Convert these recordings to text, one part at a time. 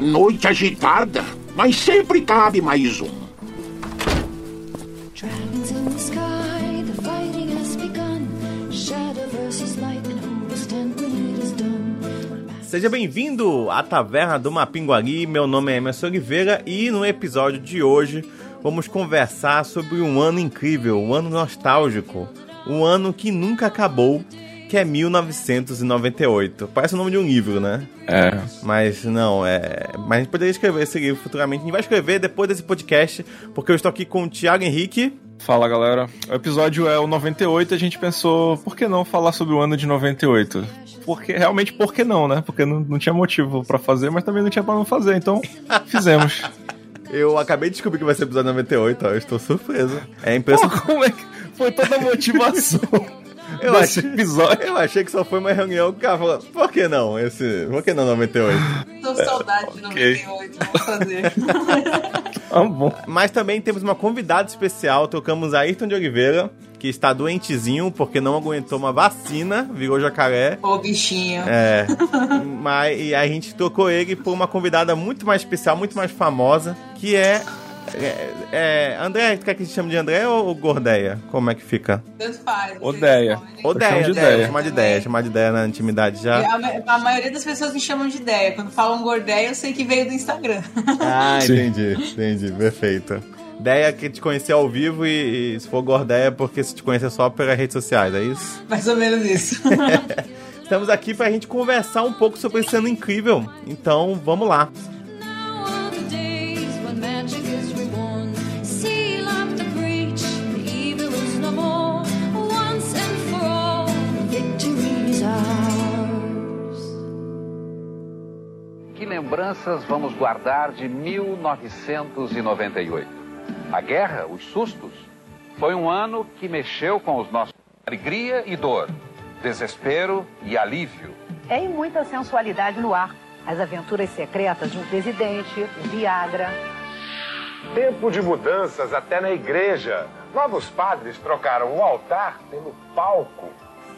Noite agitada, mas sempre cabe mais um. Seja bem-vindo à Taverna do Mapinguari. Meu nome é Emerson Oliveira e no episódio de hoje vamos conversar sobre um ano incrível, um ano nostálgico, um ano que nunca acabou, que é 1998. Parece o nome de um livro, né? É. Mas não, é. Mas a gente poderia escrever esse livro futuramente. A gente vai escrever depois desse podcast, porque eu estou aqui com o Thiago Henrique. Fala galera, o episódio é o 98 e a gente pensou, por que não falar sobre o ano de 98? Porque realmente, por que não, né? Porque não, não tinha motivo pra fazer, mas também não tinha pra não fazer, então fizemos. Eu acabei de descobrir que vai ser episódio 98, ó, eu estou surpreso. É impressionante. como é que foi toda a motivação Eu desse achei, episódio? eu achei que só foi uma reunião que o cara falou, por que não? Esse, por que não 98? Tô saudade de 98, vamos fazer. Ah, bom. Mas também temos uma convidada especial, trocamos a Ayrton de Oliveira, que está doentezinho porque não aguentou uma vacina, virou jacaré. Ô, bichinho. É, mas e a gente trocou ele por uma convidada muito mais especial, muito mais famosa, que é. É, é André, tu quer que a gente chame de André ou Gordeia? Como é que fica? Tanto faz. Odeia. Odeia, de ideia. chamar de ideia, chamar de ideia na intimidade já. A, a maioria das pessoas me chamam de ideia. Quando falam gordeia, eu sei que veio do Instagram. Ah, entendi, entendi, perfeito. Ideia que te conhecer ao vivo e, e se for Gordeia é porque se te conhecer só pelas redes sociais, é isso? Mais ou menos isso. Estamos aqui pra gente conversar um pouco sobre esse ano incrível. Então, vamos lá. Lembranças vamos guardar de 1998? A guerra, os sustos, foi um ano que mexeu com os nossos alegria e dor, desespero e alívio. É e muita sensualidade no ar. As aventuras secretas de um presidente, o Viagra. Tempo de mudanças até na igreja. Novos padres trocaram o altar pelo palco.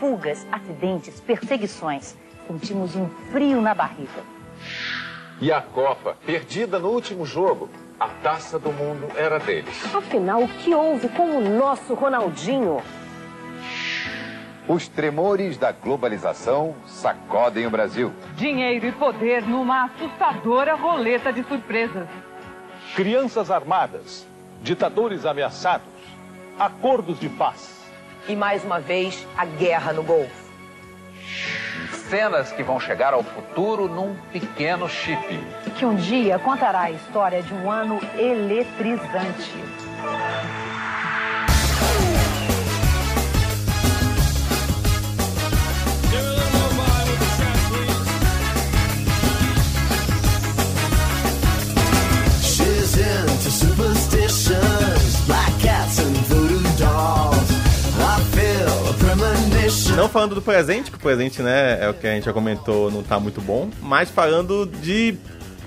Fugas, acidentes, perseguições. Sentimos um frio na barriga. E a Copa, perdida no último jogo. A taça do mundo era deles. Afinal, o que houve com o nosso Ronaldinho? Os tremores da globalização sacodem o Brasil. Dinheiro e poder numa assustadora roleta de surpresas. Crianças armadas, ditadores ameaçados, acordos de paz. E mais uma vez, a guerra no Golfo. Cenas que vão chegar ao futuro num pequeno chip. Que um dia contará a história de um ano eletrizante. She's into superstitions, black Não falando do presente, que o presente, né, é o que a gente já comentou, não tá muito bom. Mas falando de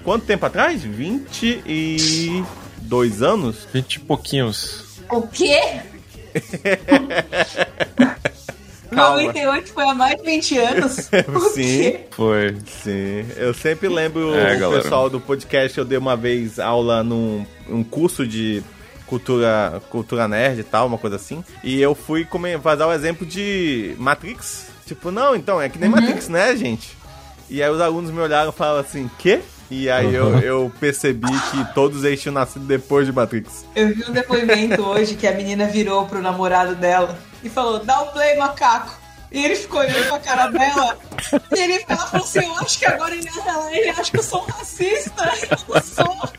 quanto tempo atrás? 22 anos? 20 e pouquinhos. o quê? Calma. 98 foi há mais de 20 anos? O Sim. quê? Foi. Sim, eu sempre lembro É, o galera. pessoal do podcast, eu dei uma vez aula num um curso de cultura, cultura nerd e tal, uma coisa assim. E eu fui come- fazer o exemplo de Matrix. Tipo, não, então, é que nem Matrix, né, gente? E aí os alunos me olharam e falaram assim, quê? E aí eu, eu percebi que todos eles tinham nascido depois de Matrix. Eu vi um depoimento hoje que a menina virou pro namorado dela e falou: dá o play, macaco. E ele ficou olhando pra cara dela. E ele, ela falou assim: Eu acho que agora ele, ele acha que eu sou um racista. Eu não sou.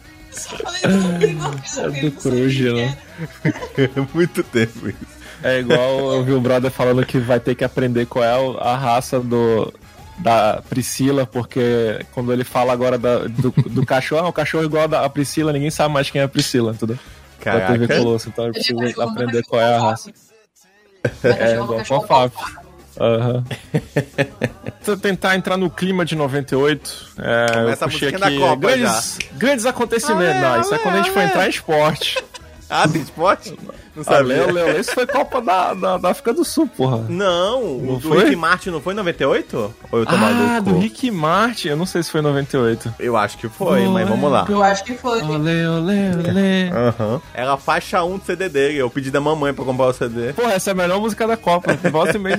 Eu falei: o. É do Coruja, o né? era. Muito tempo isso. É igual eu vi o brother falando que vai ter que aprender qual é a raça do, da Priscila, porque quando ele fala agora da- do, do cachorro, ah, o cachorro é igual a Priscila, ninguém sabe mais quem é a Priscila, entendeu? Da TV Caraca. Colosso, então precisa Ele vai aprender qual é a raça. É, igual a Fábio. Aham. Vou tentar entrar no clima de 98. É, eu Começa a puxei musiquinha aqui da Copa grandes, grandes acontecimentos. Ah, é, Não, isso é ah, quando a gente é, for ah, entrar em esporte. Ah, tem esporte? Não Ah. Leo, Leo, isso foi Copa da, da, da África do Sul, porra. Não, o Não do foi? Rick Martin não foi em 98? Ou eu tô Ah, maluco? do Rick Martin, eu não sei se foi em 98. Eu acho que foi, mas vamos lá. Eu acho que foi. Olê, olê, olê. Aham. Era a faixa 1 do CD dele. Eu pedi da mamãe pra comprar o CD. Porra, essa é a melhor música da Copa. Volta e meia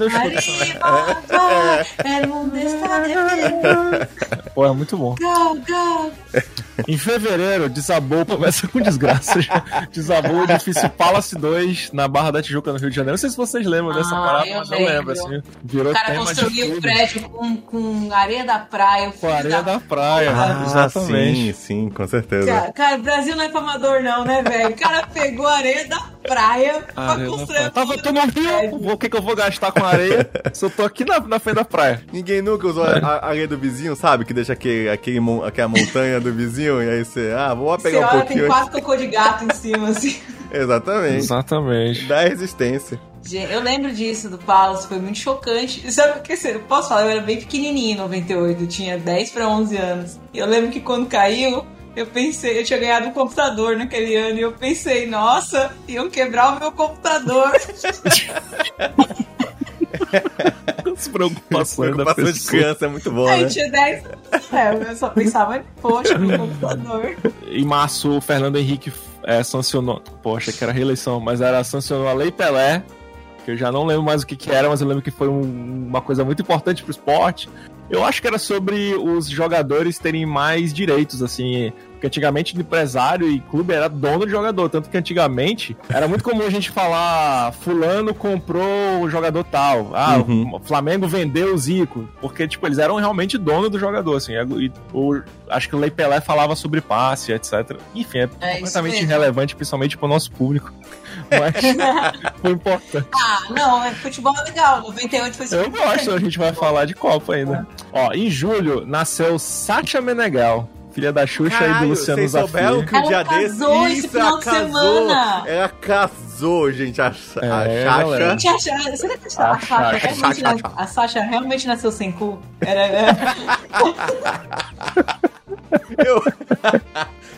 mundo está de pé. Pô, é muito bom. Go, go. Em fevereiro, desabou, começa com desgraça. já. Desabou o edifício Palace 2 na Barra da Tijuca, no Rio de Janeiro. Não sei se vocês lembram dessa Ah, parada, eu mas eu lembro, lembro. assim. Virou O cara tema de construiu o tudo. prédio com, com areia da praia. Com areia da praia. Ah, exatamente. sim, sim, com certeza. Cara, cara, o Brasil não é pra amador, não, né, velho? O cara pegou areia da praia pra Areia da construir praia. a Tava, porra tô do no. Rio, o que, que eu vou gastar com areia se eu tô aqui na, na frente da praia? Ninguém nunca usou É. a, a areia do vizinho, sabe? Que deixa aquele, aquele, aquela montanha do vizinho e aí você, ah, vou Você pegar um olha, tem pouquinho. quatro cocô de gato em cima, assim. Exatamente. Exatamente. Dá resistência. Gente, eu lembro disso do Palace, foi muito chocante. E Sabe o que eu posso falar? Eu era bem pequenininha em 98, eu tinha 10 pra 11 anos. E eu lembro que quando caiu, eu pensei, eu tinha ganhado um computador naquele ano e eu pensei, nossa, iam quebrar o meu computador. As preocupações da Preocupação de pessoa. criança é muito bom, Aí né? eu tinha 10 é, eu só pensava, poxa, meu computador. Em março, o Fernando Henrique é, sancionou. Poxa, que era reeleição, mas era sancionou a Lei Pelé. Que eu já não lembro mais o que, que era, mas eu lembro que foi um- uma coisa muito importante pro esporte. Eu acho que era sobre os jogadores terem mais direitos, assim. Porque antigamente o empresário e clube era dono de jogador. Tanto que antigamente era muito comum a gente falar: Fulano comprou o jogador tal. Ah, Uhum. o Flamengo vendeu o Zico. Porque, tipo, eles eram realmente dono do jogador, assim. E o, acho que o Lei Pelé falava sobre passe, etc. Enfim, é, É completamente irrelevante, principalmente pro nosso público. Mas foi importante. Ah, não, é, futebol é legal. 98 foi Eu gosto, a gente vai falar de Copa ainda. Ó, em julho nasceu Sacha Meneghel, filha da Xuxa e do Caralho, Luciano vocês souberam Zafi. que o Ela dia casou desse... esse final ela de casou. semana. Ela casou, gente. A, a É, Xaxa... galera. Gente, a será que a, A a, Sasha Sasha. realmente nas- a Sasha realmente nasceu sem cu? Era, era- Eu...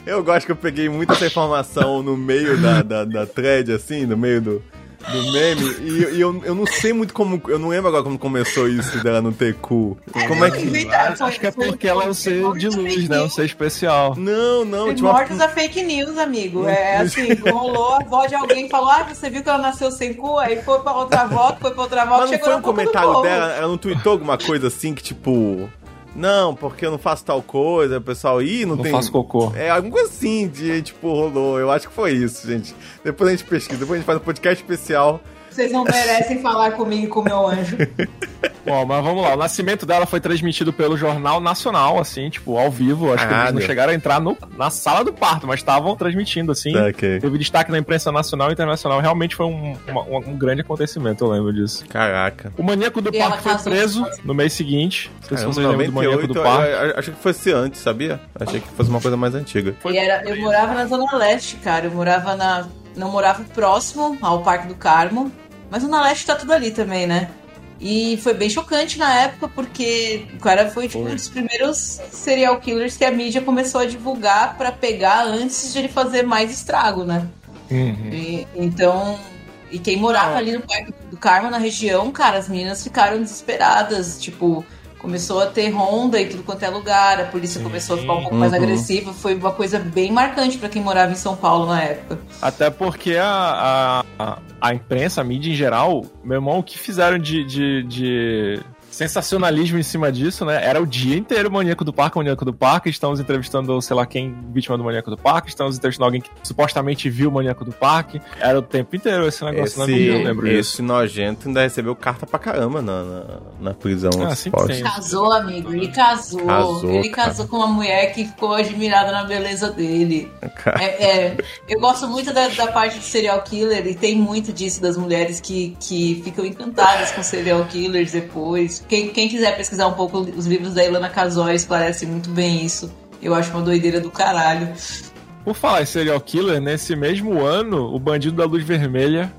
eu gosto que eu peguei muita essa informação no meio da, da, da thread, assim, no meio do, do meme, e, e eu, eu não sei muito como. Eu não lembro agora como começou isso dela não ter cu. Como é que. Acho que é porque ela é um ser de luz, né? Um ser especial. Não, não, tinha uma. Primórdios da fake news, amigo. É assim, rolou a avó de alguém e falou: Ah, você viu que ela nasceu sem cu? Aí foi pra outra avó, foi pra outra avó, Mas não chegou foi na um comentário dela, ela não tweetou alguma coisa assim que tipo. Não, porque eu não faço tal coisa, o pessoal, ih, não, Não tem. faço cocô. É, alguma coisa assim de, tipo, rolou. Eu acho que foi isso, gente. Depois a gente pesquisa, depois a gente faz um podcast especial. Vocês não merecem falar comigo e com o meu anjo. Bom, mas vamos lá. O nascimento dela foi transmitido pelo Jornal Nacional, assim, tipo, ao vivo. Acho que eles não chegaram a entrar no- na sala do parto, mas estavam transmitindo, assim. Tá, ok. Teve destaque na imprensa nacional e internacional. Realmente foi um, uma- um- grande acontecimento, eu lembro disso. Caraca. O maníaco do E parque foi preso no mês seguinte. Não sei se vocês lembram do maníaco 98, do parque. eu- eu achei que fosse antes, sabia? Achei que fosse uma coisa mais antiga. E era, eu morava na Zona Leste, cara. Eu morava na. Não morava próximo ao Parque do Carmo. Mas Zona Leste tá tudo ali também, né? E foi bem chocante na época, porque o cara foi tipo, um dos primeiros serial killers que a mídia começou a divulgar pra pegar antes de ele fazer mais estrago, né? Uhum. E- então. E quem morava ali no Parque do Carmo, na região, cara, as meninas ficaram desesperadas. Tipo, começou a ter ronda e tudo quanto é lugar, a polícia começou a ficar um pouco mais Uhum. agressiva. Foi uma coisa bem marcante pra quem morava em São Paulo na época. Até porque a, a, a imprensa, a mídia em geral, meu irmão, o que fizeram de, de, de sensacionalismo em cima disso, né? Era o dia inteiro Maníaco do Parque, Maníaco do Parque. Estamos entrevistando, sei lá quem, vítima do Maníaco do Parque. Estamos entrevistando alguém que supostamente viu o Maníaco do Parque. Era o tempo inteiro esse negócio na mídia, eu lembro esse disso. nojento ainda recebeu carta pra caramba na, na, na prisão. Ah, postos. tem. Casou, amigo, ele casou. Casou, ele cara. casou com uma mulher que ficou admirada na beleza dele. É, é, eu gosto muito da, da parte de serial killer e tem muito disso das mulheres que, que ficam encantadas com serial killers depois. Quem, quem quiser pesquisar um pouco os livros da Ilana Casoy esclarece muito bem isso. Eu acho uma doideira do caralho. Por falar em serial killer, nesse mesmo ano, o Bandido da Luz Vermelha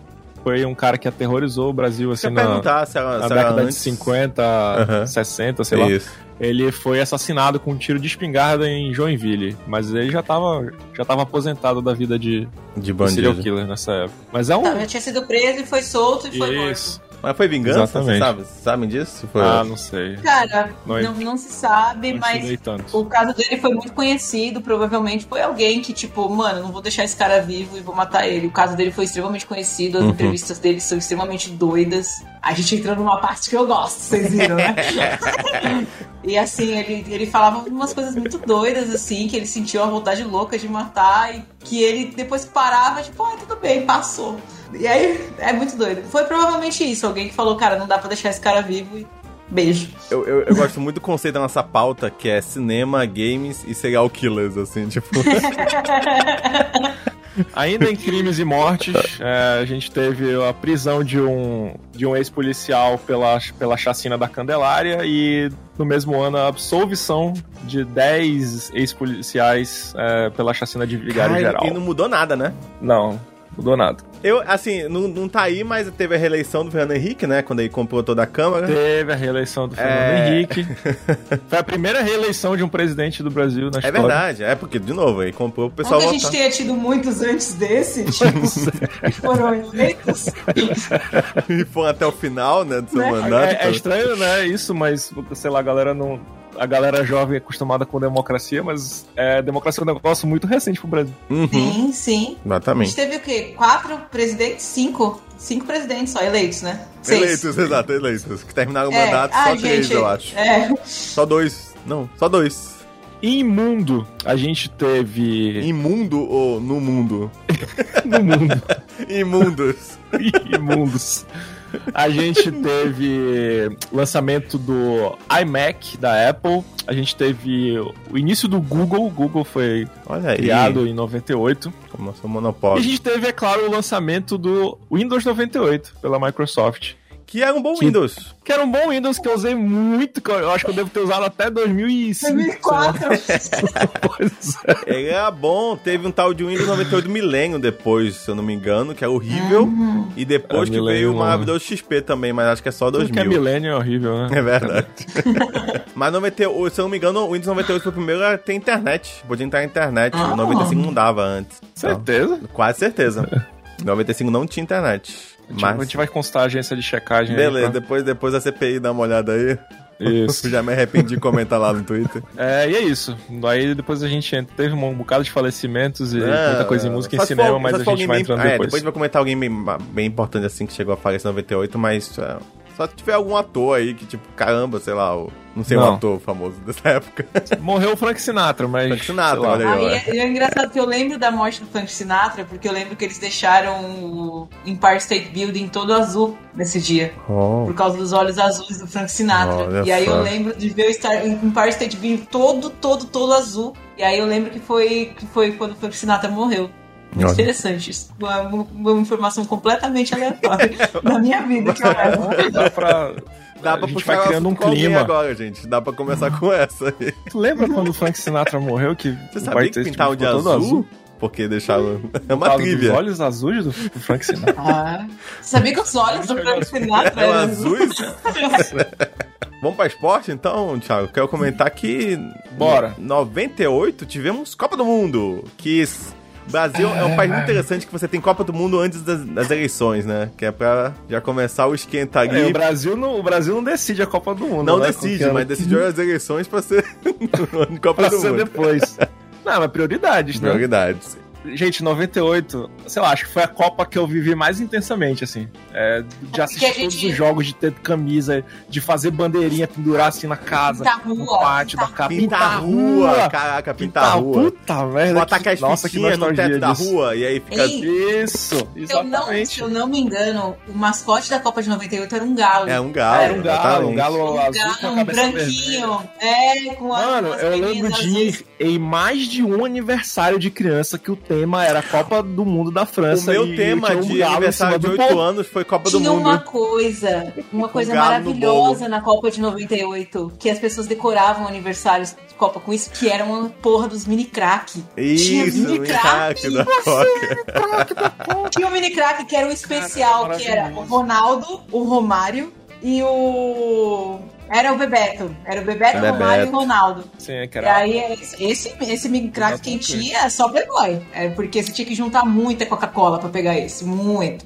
foi um cara que aterrorizou o Brasil assim Quer na, perguntar se era, na se década antes. de 50, Aham. 60, sei lá. Isso. Ele foi assassinado com um tiro de espingarda em Joinville, mas ele já tava, já tava aposentado da vida de, De bandido. serial killer nessa época. Mas é um. Tá, já tinha sido preso e foi solto e foi morto. Mas foi vingança? Exatamente. Você sabe? Sabem disso? Foi... Ah, não sei. Cara, Não não, é- não se sabe, Não mas o caso dele foi muito conhecido. Provavelmente foi alguém que, tipo, mano, não vou deixar esse cara vivo e vou matar ele. O caso dele foi extremamente conhecido, as Uhum. entrevistas dele são extremamente doidas. A gente entrou numa parte que eu gosto, vocês viram, né? e assim, ele, ele falava umas coisas muito doidas, assim, que ele sentiu uma vontade louca de matar e que ele depois parava, tipo, ah, tudo bem, passou. E aí, é muito doido. Foi provavelmente isso, alguém que falou, cara, não dá pra deixar esse cara vivo e beijo. Eu, eu, eu gosto muito do conceito da nossa pauta, que é cinema, games e serial killers, assim, tipo... Ainda em crimes e mortes, é, a gente teve a prisão de um, de um ex-policial pela, pela chacina da Candelária e no mesmo ano a absolvição de 10 ex-policiais é, pela chacina de Vigário Cara, Geral. E não mudou nada, né? Não, mudou nada. Eu, assim, não, não tá aí, mas teve a reeleição do Fernando Henrique, né? Quando ele comprou toda a Câmara. Teve a reeleição do Fernando É. Henrique. Foi a primeira reeleição de um presidente do Brasil na É história. verdade, é porque, de novo, ele comprou o Não pessoal que a gente tenha tido muitos antes desse, tipo, que foram eleitos. E foram até o final, né, do seu Né? mandato. É, é estranho, né? Isso, mas sei lá, a galera não. A galera jovem é acostumada com democracia, mas é, democracia é um negócio muito recente pro Brasil. Uhum, Sim, sim. A gente exatamente. teve o quê? Quatro presidentes? Cinco? Cinco presidentes só eleitos, né? Seis. Eleitos, exato, eleitos. Que terminaram o É, mandato, ah, só três, gente, eu acho. É. Só dois. Não, só dois. Imundo, a gente teve. Imundo ou no mundo? no mundo. Imundos. Imundos. A gente teve lançamento do iMac da Apple. A gente teve o início do Google. O Google foi criado em 98. Como seu E a monopólio. gente teve, é claro, o lançamento do Windows 98 pela Microsoft. Que era um bom Que- Windows. Que era um bom Windows que eu usei muito. que Eu acho que eu devo ter usado até 2005. 2004. Pois é. Ele era bom. Teve um tal de Windows 98 milênio depois, se eu não me engano, que é horrível. E depois É, que veio o maravilhoso XP também, mas acho que é só Tudo 2000. que é milênio é horrível, né? É verdade. Mas 98, se eu não me engano, o Windows 98 foi o primeiro a ter internet. Podia entrar na internet. Ah. O 95 não dava antes. Certeza. Então, quase certeza. O 95 não tinha internet. A Mas. gente vai constar a agência de checagem aí, Beleza, tá? depois, depois da CPI dá uma olhada aí. Isso. Já me arrependi de comentar lá no Twitter. É, e é isso. Aí depois a gente entra. Teve um bocado de falecimentos e É, muita coisa em música e cinema, for- mas a gente vai alguém entrando bem, é, depois. depois vai comentar alguém bem, bem importante assim que chegou a falecer em 98, mas é, só se tiver algum ator aí que, tipo, caramba, sei lá, o, não sei um Não. ator famoso dessa época. Morreu o Frank Sinatra, mas. Frank Sinatra, olha aí. Aí ó. é, é engraçado que eu lembro da morte do Frank Sinatra, porque eu lembro que eles deixaram o Empire State Building todo azul nesse dia. Oh. Por causa dos olhos azuis do Frank Sinatra. Olha e aí só. eu lembro de ver o Star- o Empire State Building todo, todo, todo azul. E aí eu lembro que foi, que foi quando o Frank Sinatra morreu. Muito Olha. interessante isso. Uma, uma informação completamente aleatória da minha vida que eu levo. Dá pra. Dá a pra gente puxar vai o criando um clima. agora, gente. Dá pra começar com essa aí. Tu lembra quando o Frank Sinatra morreu? Que Você sabia que quarteto pintavam de ficou todo azul? Porque deixavam... É uma trivia. olhos azuis do, Frank Sinatra. Ah, sabia que os olhos do Frank Sinatra um eram azuis? Vamos pra esporte então, Thiago? Quero comentar que... Bora. Em 98 tivemos Copa do Mundo, que... Brasil é um país muito interessante que você tem Copa do Mundo antes das, das eleições, né? Que é pra já começar o esquenta ali. É, o, Brasil não, o Brasil não decide a Copa do Mundo. não né? decide, mas decidiu as eleições pra ser Copa pra do ser Mundo. depois. Não, mas prioridades, né? Prioridades. Gente, 98, sei lá, acho que foi a Copa que eu vivi mais intensamente, assim. É, de assistir a gente- todos os jogos, de ter camisa, de fazer bandeirinha, pendurar assim na casa, Pintar no rua, pátio da pintar casa. Pintar a rua, caraca, pintar a rua. Puta merda. Botar que- Nossa, que no teto da disso. rua e aí fica... Ei, Isso, Se eu, não, exatamente. se eu não me engano, o mascote da Copa de 98 era um galo. É um galo. Era um galo, um exatamente. galo Um azul galo, com a um cabeça vermelha. branquinho. É, com a, Mano, as eu lembro de ir em mais de um aniversário de criança que o tema era Copa do Mundo da O França. meu e tema tinha um de aniversário de do 8 povo. anos foi Copa do Tinha Mundo. uma coisa, uma coisa maravilhosa na Copa de 98, que as pessoas decoravam aniversários de Copa com isso, que era uma porra dos mini crack. Tinha Isso, mini o crack. craque da Coca. Tinha o mini crack que era o especial, que era o Ronaldo, o Romário e o. Era o Bebeto. Era o Bebeto, o Bebeto. Romário e o Ronaldo. Sim, é que E aí, esse, esse mini crack quem tinha é só Playboy. É porque você tinha que juntar muita Coca-Cola pra pegar esse. Muito.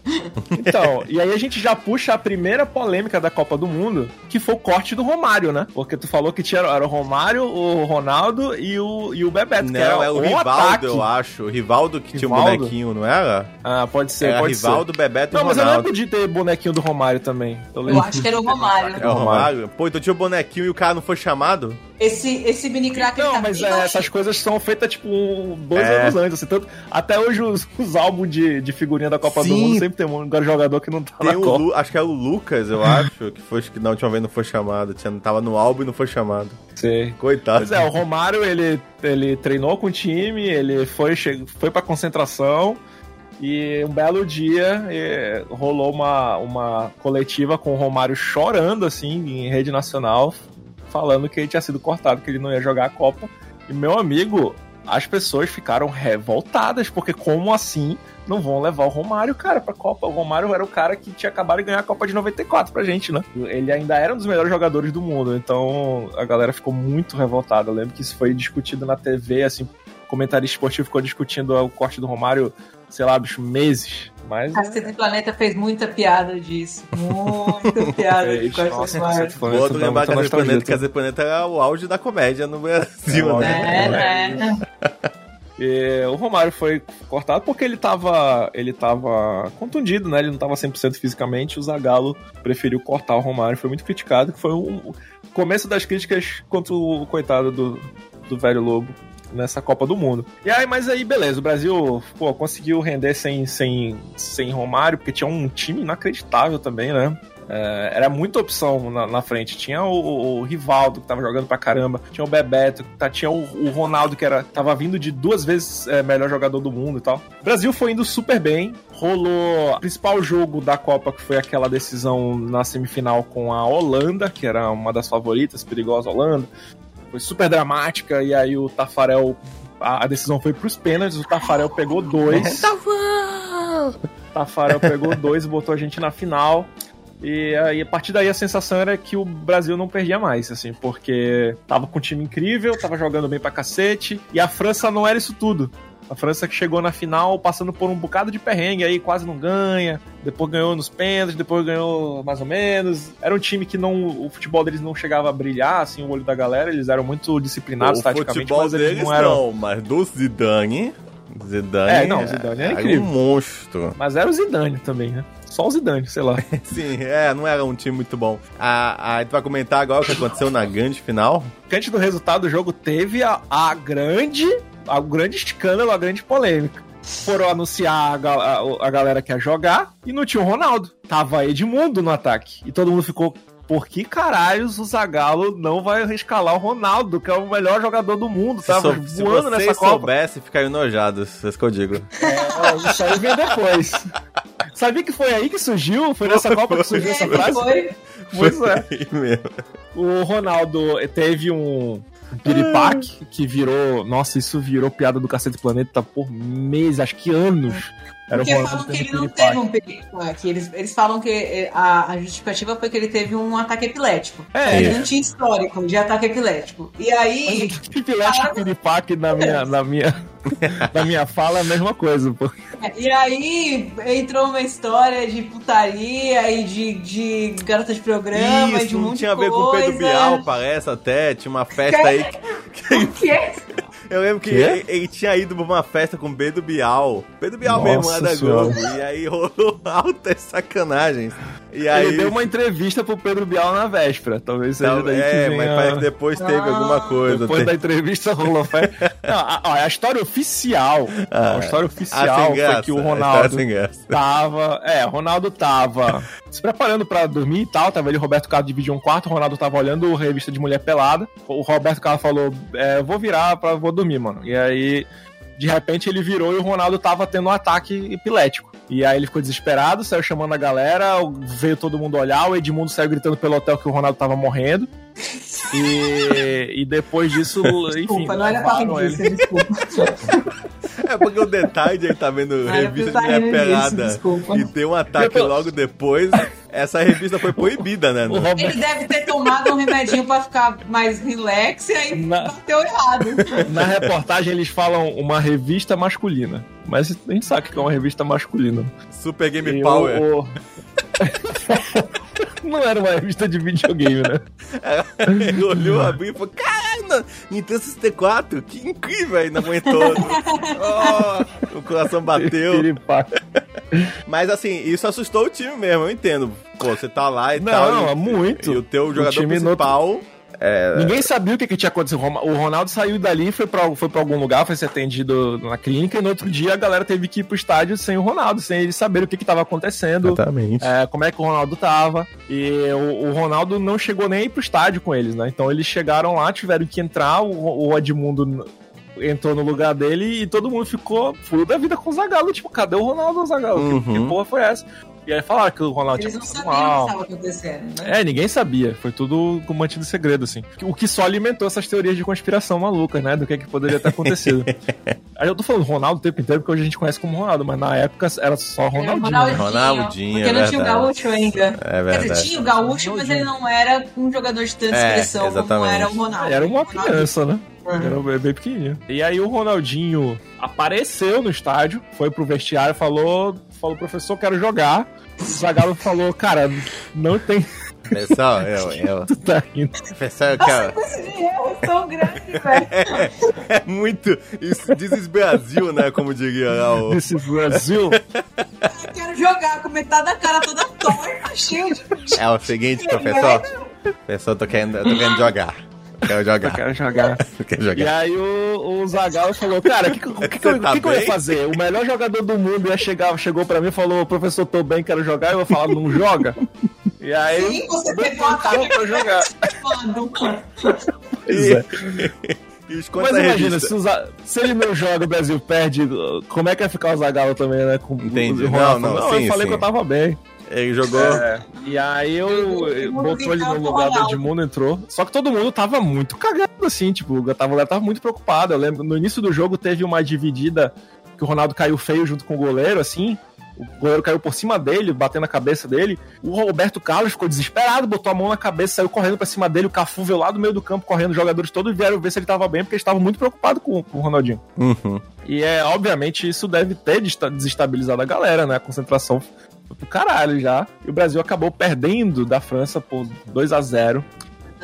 Então, e aí a gente já puxa a primeira polêmica da Copa do Mundo, que foi o corte do Romário, né? Porque tu falou que tinha era o Romário, o Ronaldo e o, e o Bebeto. que Não, era é o um Rivaldo, ataque. eu acho. O Rivaldo que tinha um Rivaldo? bonequinho, não era? Ah, pode ser, Era pode Rivaldo, ser. Bebeto e Não, mas eu Ronaldo. lembro de ter bonequinho do Romário também. Eu, Eu lembro. acho que era o Romário. É o Romário? Pô, então tinha o bonequinho e o cara não foi chamado? Esse, esse mini crack Não, tá mas é, essas coisas são feitas, tipo, um- dois É. anos antes. Assim, tanto, até hoje os, os álbuns de, de figurinha da Copa do Sim. Mundo sempre tem um jogador que não tá Tem na o Copa. Lu, acho que é o Lucas, eu acho, que foi que na última vez não foi chamado. Tinha, tava no álbum e não foi chamado. Sei. Coitado. Pois é, o Romário, ele, ele treinou com o time, ele foi, che- foi pra concentração e um belo dia rolou uma, uma coletiva com o Romário chorando, assim, em rede nacional, falando que ele tinha sido cortado, que ele não ia jogar a Copa. E, meu amigo, as pessoas ficaram revoltadas, porque como assim não vão levar o Romário, cara, pra Copa? O Romário era o cara que tinha acabado de ganhar a Copa de 94 pra gente, né? Ele ainda era um dos melhores jogadores do mundo, então a galera ficou muito revoltada. Eu lembro que isso foi discutido na TV, assim, comentarista esportivo ficou discutindo o corte do Romário, sei lá, bicho, meses. Mas. Cacete do Planeta fez muita piada disso. Muita piada de Fez. corte do Nossa, Planeta dá lembrar que Casa Planeta, nostalgia, Casa Planeta era o auge da comédia no Brasil, É, né? É, né? E o Romário foi cortado porque ele tava, ele tava contundido, né? Ele não tava 100% fisicamente. O Zagallo preferiu cortar o Romário. Foi muito criticado, que foi o começo das críticas contra o coitado do, do velho Lobo nessa Copa do Mundo. E aí, mas aí, beleza, o Brasil pô, conseguiu render sem, sem, sem Romário, porque tinha um time inacreditável também, né? É, era muita opção na, na frente. Tinha o, o- Rivaldo, que tava jogando pra caramba. Tinha o Bebeto, tá, tinha o, o Ronaldo, que era, tava vindo de duas vezes é, melhor jogador do mundo e tal. O Brasil foi indo super bem. Rolou o principal jogo da Copa, que foi aquela decisão na semifinal com a Holanda, que era uma das favoritas, perigosa Holanda. Foi super dramática, e aí o Tafarel. A, a decisão foi pros pênaltis, o Tafarel pegou dois. Tafarel pegou dois e botou a gente na final. E aí, a partir daí, a sensação era que o Brasil não perdia mais, assim, porque tava com um time incrível, tava jogando bem pra cacete, e a França não era isso tudo. A França que chegou na final passando por um bocado de perrengue aí, quase não ganha, depois ganhou nos pênaltis, depois ganhou mais ou menos. Era um time que não. O futebol deles não chegava a brilhar, assim, o olho da galera, eles eram muito disciplinados o taticamente, futebol mas eles deles não eram. não, mas do Zidane... Zidane É, não, o Zidane é era incrível. um monstro. Mas era o Zidane também, né? Só o Zidane, sei lá. Sim, é, não era um time muito bom. A, a, tu vai comentar agora o que aconteceu na grande final? Antes do resultado do jogo teve a, a grande, a grande escândalo, a grande polêmica. Foram anunciar a, ga- a- a galera que ia jogar e não tinha o Ronaldo. Tava Edmundo no ataque. E todo mundo ficou. Por que caralhos o Zagallo não vai rescalar o Ronaldo, que é o melhor jogador do mundo? Se, Tava sou- se voando nessa vocês Copa. soubessem, ficariam enojados, é isso que eu digo. É, isso aí vem depois. Sabia que foi aí que surgiu? Foi nessa Copa que surgiu essa frase? Foi. Pois é. aí mesmo. O Ronaldo teve um piripaque que virou. Nossa, isso virou piada do Cacete Planeta por meses, acho que anos. Era Porque falam que ele não teve um piripaque. Eles, eles falam que eh, a, a justificativa foi que ele teve um ataque epilético. É. Ele não tinha histórico de ataque epilético. E aí. Epilético e piripaque na minha, na, minha, na minha fala é a mesma coisa, pô. E aí entrou uma história de putaria e de, de garota de programa e de Isso, um não monte tinha a de ver com o coisa. Pedro Bial, parece até. Tinha uma festa aí. que- O quê? Eu lembro que ele, ele tinha ido pra uma festa com o Pedro Bial. Pedro Bial Nossa mesmo, lá da. Globo. E aí rolou altas sacanagens. E aí. Ele deu uma entrevista pro Pedro Bial na véspera. Talvez seja daí que é, mas parece que depois teve Ah, alguma coisa. Depois Tem- da entrevista rolou fé. Não, a, a história oficial. Ah, a história ah, oficial graça, foi que o a Ronaldo tava. É, o Ronaldo tava se preparando pra dormir e tal. Tava ele o Roberto Carlos dividiam um quarto. O Ronaldo tava olhando revista de mulher pelada. O Roberto Carlos falou: é, vou virar pra vou dormir, mano. E aí. de repente ele virou e o Ronaldo tava tendo um ataque epilético. E aí ele ficou desesperado, saiu chamando a galera, veio todo mundo olhar, o Edmundo saiu gritando pelo hotel que o Ronaldo tava morrendo. E, e depois disso, enfim. Desculpa, não era pra ele. desculpa. É porque o detalhe de ele tá vendo Ah, revista de pelada desculpa. e ter um ataque logo depois, essa revista foi proibida, né? O Roberto- Ele deve ter tomado um remedinho pra ficar mais relax e aí Na- bateu errado. Na reportagem eles falam uma revista masculina. Mas a gente sabe o que é uma revista masculina. Super Game E Power. o- Não era uma revista de videogame, né? Ele olhou, abriu e falou: Caralho, não- Nintendo 64, que incrível! Aí não aguentou. Oh, o coração bateu. Mas assim, isso assustou o time mesmo, eu entendo. Pô, você tá lá e Não, tal. e- é muito. E o teu O jogador no- principal. É, Ninguém sabia o que, que tinha acontecido. O Ronaldo saiu dali, foi pra, foi pra algum lugar, foi ser atendido na clínica, e no outro dia a galera teve que ir pro estádio sem o Ronaldo, sem eles saberem o que, que tava acontecendo. Exatamente. é, como é que o Ronaldo tava. E o, o Ronaldo não chegou nem pro estádio com eles, né? Então eles chegaram lá, tiveram que entrar, o, o Edmundo entrou no lugar dele e todo mundo ficou furo da vida com o Zagallo. Tipo, cadê o Ronaldo o Zagallo? Que- Que, Uhum. porra foi essa? E aí falaram que o Ronaldo Eles tinha não passado sabiam o que mal. estava acontecendo, né? É, ninguém sabia. Foi tudo mantido segredo, assim. O que só alimentou essas teorias de conspiração malucas, né? Do que, que poderia ter acontecido. Aí eu tô falando Ronaldo o tempo inteiro porque hoje a gente conhece como Ronaldo, mas na época era só Era o Ronaldinho. Ronaldinho, Ronaldinho, porque é não tinha o gaúcho ainda. É Quer verdade. dizer, tinha o gaúcho, mas ele não era um jogador de tanta É, expressão como exatamente. era o Ronaldo. Era uma criança, né? Uhum. Era bem, bem pequenininho. E aí o Ronaldinho apareceu no estádio, foi pro vestiário, falou, falou, professor, quero jogar. O Zagallo falou, cara, não tem... Pessoal, eu, eu, Tu tá rindo. pessoal, eu quero. Erro é tão grande, velho. É muito. Isso diz Brasil, né? Como diria lá o. Desse Brasil. Eu quero jogar com metade da cara toda torta, cheio de... É o seguinte, professor. Professor, eu tô querendo, eu tô querendo jogar. Quero Eu jogar. quero jogar. Eu quero E jogar. aí o, o Zagallo falou, cara, o que, que, que, eu- tá que que eu ia fazer? O melhor jogador do mundo ia chegar, chegou pra mim e falou, professor, tô bem, quero jogar. Eu vou falar, não joga? E aí... Sim, você teve um ataque pra jogar. Pois é. E Mas imagina, se, se ele não joga, o Brasil perde, como é que vai ficar o Zagallo também, né? Com, Entendi. o Ronaldo Não, não, falando, sim, eu falei sim. que eu tava bem. Ele jogou. É, e aí eu, eu botou ele no lugar do Edmundo, entrou. Só que todo mundo tava muito cagado, assim, tipo, eu tava, tava muito preocupada. Eu lembro, no início do jogo teve uma dividida que o Ronaldo caiu feio junto com o goleiro, assim. O goleiro caiu por cima dele, batendo a cabeça dele. O Roberto Carlos ficou desesperado, botou a mão na cabeça, saiu correndo pra cima dele. O Cafu veio lá do meio do campo, correndo, os jogadores todos vieram ver se ele tava bem, porque eles estavam muito preocupados com, com o Ronaldinho. Uhum. E é, obviamente, isso deve ter desestabilizado a galera, né? A concentração pro caralho já. E o Brasil acabou perdendo da França por 2 a 0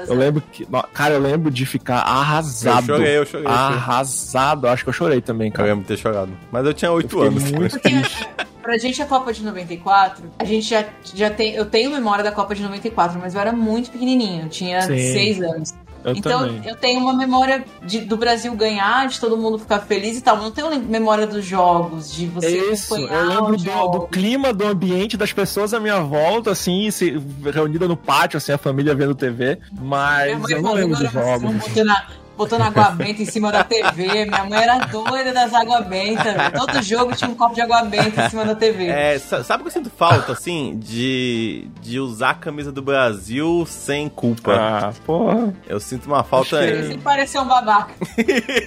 Eu lembro que. Cara, eu lembro de ficar arrasado. Eu chorei, eu chorei, eu. Arrasado. Acho que eu chorei também, Eu cara. lembro de ter chorado. Mas eu tinha 8 fiquei anos. muito triste. Pra gente, a Copa de 94, a gente já, já tem. Eu tenho memória da Copa de 94, mas eu era muito pequenininho, eu tinha Sim. seis anos. Eu então, também. eu tenho uma memória de- do Brasil ganhar, de todo mundo ficar feliz e tal. mas Não tenho memória dos jogos, de você Isso, acompanhar eu lembro do, do clima, do ambiente, das pessoas à minha volta, assim, se, reunida no pátio, assim, a família vendo TV, mas eu não lembro dos jogos. oração, Botando, água benta em cima da TV. Minha mãe era doida das água benta. Todo jogo tinha um copo de água benta em cima da TV. É, sa- sabe o que eu sinto falta, assim? De, de usar a camisa do Brasil sem culpa. Ah, porra. Eu sinto uma falta. Ele sempre pareceu um babaca.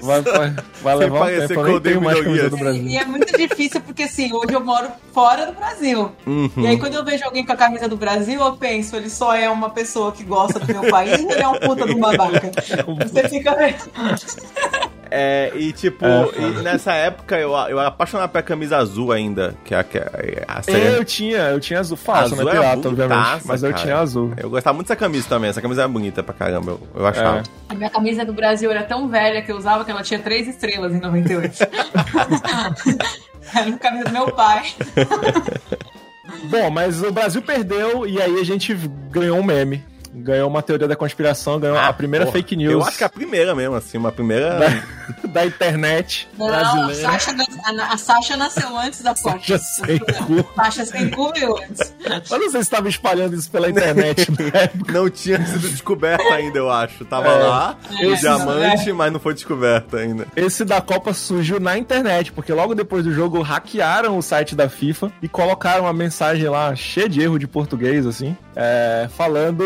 Vai, vai, vai levar um parecer tempo, eu nem tenho odeio mais camisa do Brasil. E é muito difícil porque assim, hoje eu moro fora do Brasil. Uhum. E aí quando eu vejo alguém com a camisa do Brasil, eu penso, ele só é uma pessoa que gosta do meu país ou ele é um puta do babaca? Você fica É, e tipo, É, e nessa época eu, eu era apaixonado pela camisa azul ainda, que é a, que é a série. Eu tinha, eu tinha azul falso, Azul né? era Pirata, obviamente. bonitaça, Mas eu cara. tinha azul. Eu gostava muito dessa camisa também, essa camisa era bonita pra caramba, eu, eu achava. É. A minha camisa do Brasil era tão velha que eu usava que ela tinha três estrelas em 98. era a camisa do meu pai. Bom, mas o Brasil perdeu e aí a gente ganhou um meme. Ganhou uma teoria da conspiração, ganhou a primeira Porra, fake news. Eu acho que é a primeira mesmo, assim, uma primeira. da internet Não, a brasileira. Sasha, a, a Sasha nasceu antes da Copa. Sasha sem cu. Sasha sem cu veio antes. Eu não sei se estava espalhando isso pela internet. né? Não tinha sido descoberto ainda, eu acho. Tava É. lá, o É, diamante, mas não foi descoberto ainda. Esse da Copa surgiu na internet, porque logo depois do jogo hackearam o site da FIFA e colocaram uma mensagem lá cheia de erro de português, assim, é, falando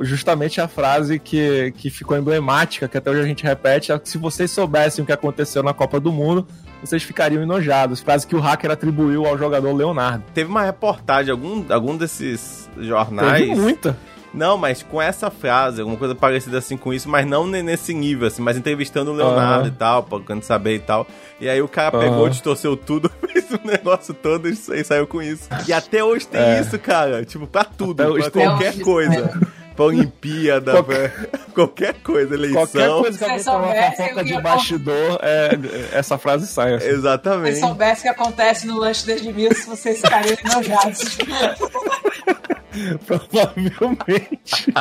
justamente a frase que, que ficou emblemática, que até hoje a gente repete, é que se vocês soubessem o que aconteceu na Copa do Mundo, vocês ficariam enojados. Frase que o hacker atribuiu ao jogador Leonardo. Teve uma reportagem, algum, algum desses jornais. Teve muita. Não, mas com essa frase, alguma coisa parecida assim com isso, mas não ne- nesse nível, assim, mas entrevistando o Leonardo Aham. e tal, pra saber e tal. E aí o cara pegou, Aham. distorceu tudo, fez o negócio todo e sa- saiu com isso. E até hoje tem É. isso, cara. Tipo, pra tudo, Até pra qualquer isso, coisa. Pra Olimpíada, Qualquer- qualquer coisa, eleição. Qualquer coisa que Se alguém soubessem fofoca de bastidor, é, essa frase sai. Assim. Se Exatamente. soubesse o que acontece no lanche desde mil, se vocês ficariam enojados. Provavelmente.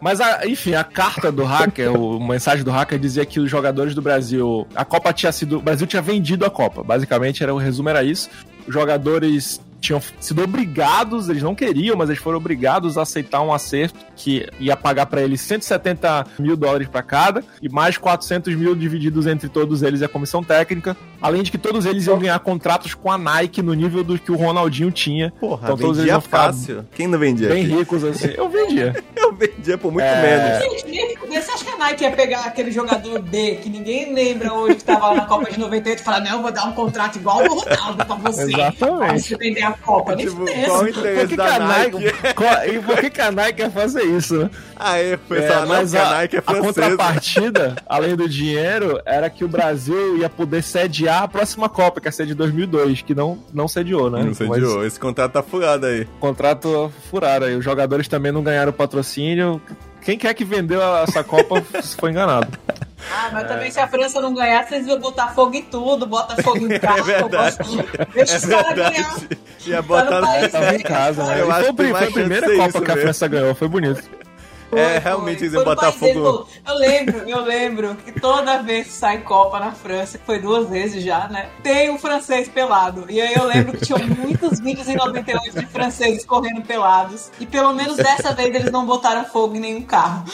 Mas, a- enfim, a carta do hacker, o mensagem do hacker dizia que os jogadores do Brasil. A Copa tinha sido. O Brasil tinha vendido a Copa. Basicamente, era o resumo era isso. Os jogadores tinham sido obrigados, eles não queriam, mas eles foram obrigados a aceitar um acerto que ia pagar pra eles 170 mil dólares pra cada e mais 400 mil divididos entre todos eles e a comissão técnica. Além de que todos eles iam ganhar contratos com a Nike no nível do que o Ronaldinho tinha. Porra, Então, todos eles ficar fácil. Quem não vendia? bem aqui? ricos assim. Eu vendia. Eu vendia por muito É. menos. Você acha que a Nike ia pegar aquele jogador D que ninguém lembra hoje que tava lá na Copa de 98 e falar, não, eu vou dar um contrato igual ao do Ronaldo pra você. Exatamente. Pra você vender a Copa. Nem Tipo, qual o Por interesse da a Nike, Nike? qual- e por que, que a Nike quer fazer isso, né? Aí, pessoal, É, mas a a, Nike é a francesa. contrapartida, além do dinheiro, era que o Brasil ia poder sediar a próxima Copa, que é a sede de 2002, que não, não sediou, né? Não sediou. Esse contrato tá furado aí. Mas contrato furaram aí. Os jogadores também não ganharam patrocínio. Quem quer que vendeu essa Copa foi enganado. Ah, mas também se a França não ganhar, vocês vão botar fogo em tudo, bota fogo em carro. verdade. bota- Deixa os É caras ganhar. verdade. Ia botar no país, Tava em casa, né? Eu acho foi, foi a primeira Copa que a mesmo. França ganhou, foi bonito. Foi, É, foi. realmente eles Foi iam no botar país fogo. dele, Eu lembro, eu lembro que toda vez que sai Copa na França, que foi duas vezes já, né? Tem um francês pelado. E aí eu lembro que tinham muitos vídeos em 98 de franceses correndo pelados. E pelo menos dessa vez eles não botaram fogo em nenhum carro.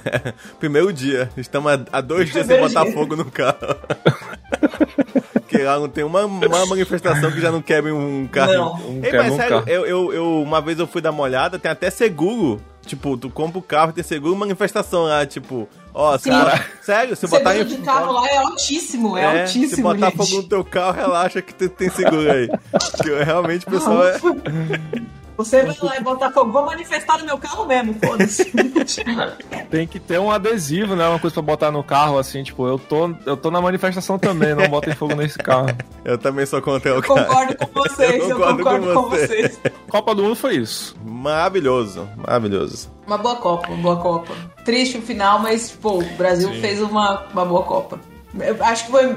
Primeiro dia. Estamos há- dois dias sem Primeiro botar dia. fogo no carro. Porque lá não tem uma, uma manifestação que já não quebre um carro. Não. Um Ei, mas um sério, carro. eu, eu, eu- uma vez eu fui dar uma olhada, tem até seguro. Tipo, tu compra o carro, tem seguro manifestação lá, tipo, ó, cara, sério, se O botar em de carro lá é altíssimo, é, É, altíssimo, se botar gente. fogo no teu carro, relaxa que tu tem seguro aí. que realmente o pessoal é. Você vai lá e botar fogo. Vou manifestar no meu carro mesmo, foda-se. Tem que ter um adesivo, né? Uma coisa pra botar no carro, assim, tipo, eu tô, eu tô na manifestação também, não botem fogo nesse carro. Eu também sou contra o cara. concordo com vocês, eu concordo concordo, com com, você. vocês. Copa do Mundo foi isso. Maravilhoso, maravilhoso. Uma boa Copa, uma boa Copa. Triste o final, mas, pô, o Brasil Sim. fez uma, uma boa Copa. Eu acho que foi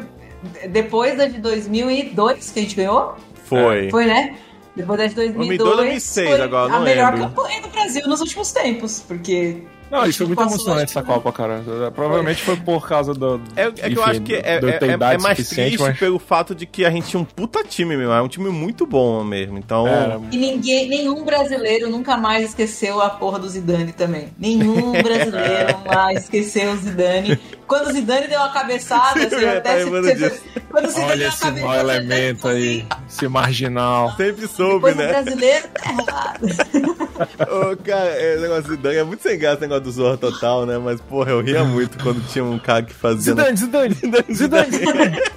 depois da de 2002 que a gente ganhou. Foi. Foi, né? Depois da de 2002. 2002, 2006 foi agora, a não melhor lembro. campanha do Brasil nos últimos tempos, porque. Não, isso foi muito emocionante essa Copa, cara. Provavelmente foi por causa do. É, é que eu acho que é, do é, é- é mais triste mas- pelo fato de que a gente tinha um puta time mesmo. É um time muito bom mesmo. Então. Era. E ninguém, nenhum brasileiro nunca mais esqueceu a porra do Zidane também. Nenhum brasileiro mais esqueceu o Zidane. Quando o Zidane deu uma cabeçada, Sim, assim, eu até se, lembrando se- disso. quando o Zidane Olha deu uma esse cabeçada, mau elemento aí, esse marginal. Sempre soube, Depois o né? brasileiro tá errado. Ô, cara, é, esse negócio de Zidane é muito sem graça esse negócio do Zorro Total, né? Mas, porra, eu ria muito quando tinha um cara que fazia. Zidane, Zidane, Zidane, Zidane.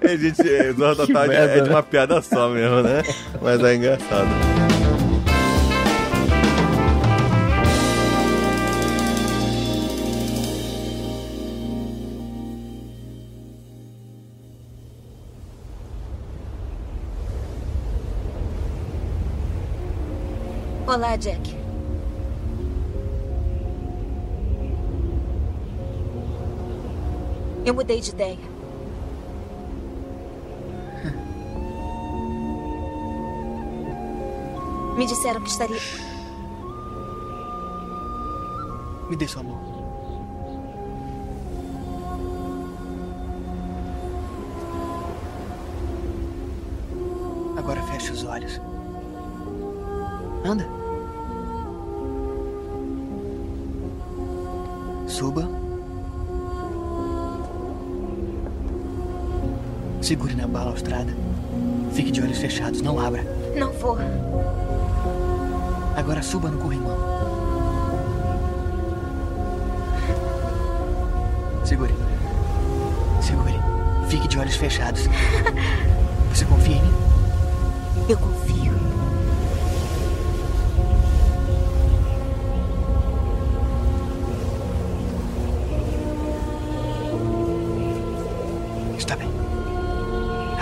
É, gente, é, Zorro Que Total é, merda, é de né? uma piada só mesmo, né? Mas é engraçado. Olá, Jack. Eu mudei de ideia. Me disseram que estaria. Me dê sua mão. Agora feche os olhos. Anda. Suba. Segure na balaustrada. Fique de olhos fechados, não abra. Não vou. Agora suba no corrimão. Segure. Segure. Fique de olhos fechados. Você confia em mim? Eu confio.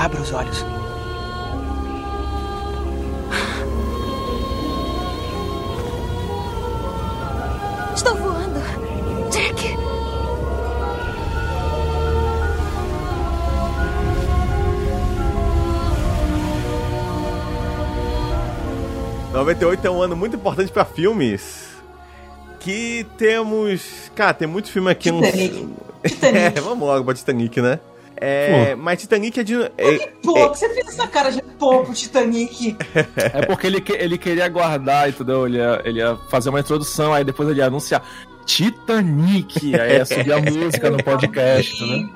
Abra os olhos. Estou voando. Jack. 98 é um ano muito importante pra filmes. Que temos. Cara, tem muitos filmes aqui. Titanic. Uns... é, vamos logo pra Titanic, né? É, mas Titanic é de. É, que você fez essa cara de pouco, Titanic. É porque ele, ele queria guardar, entendeu? Ele ia, ele ia fazer uma introdução, aí depois ele ia anunciar Titanic, aí ia subir a música no podcast, né?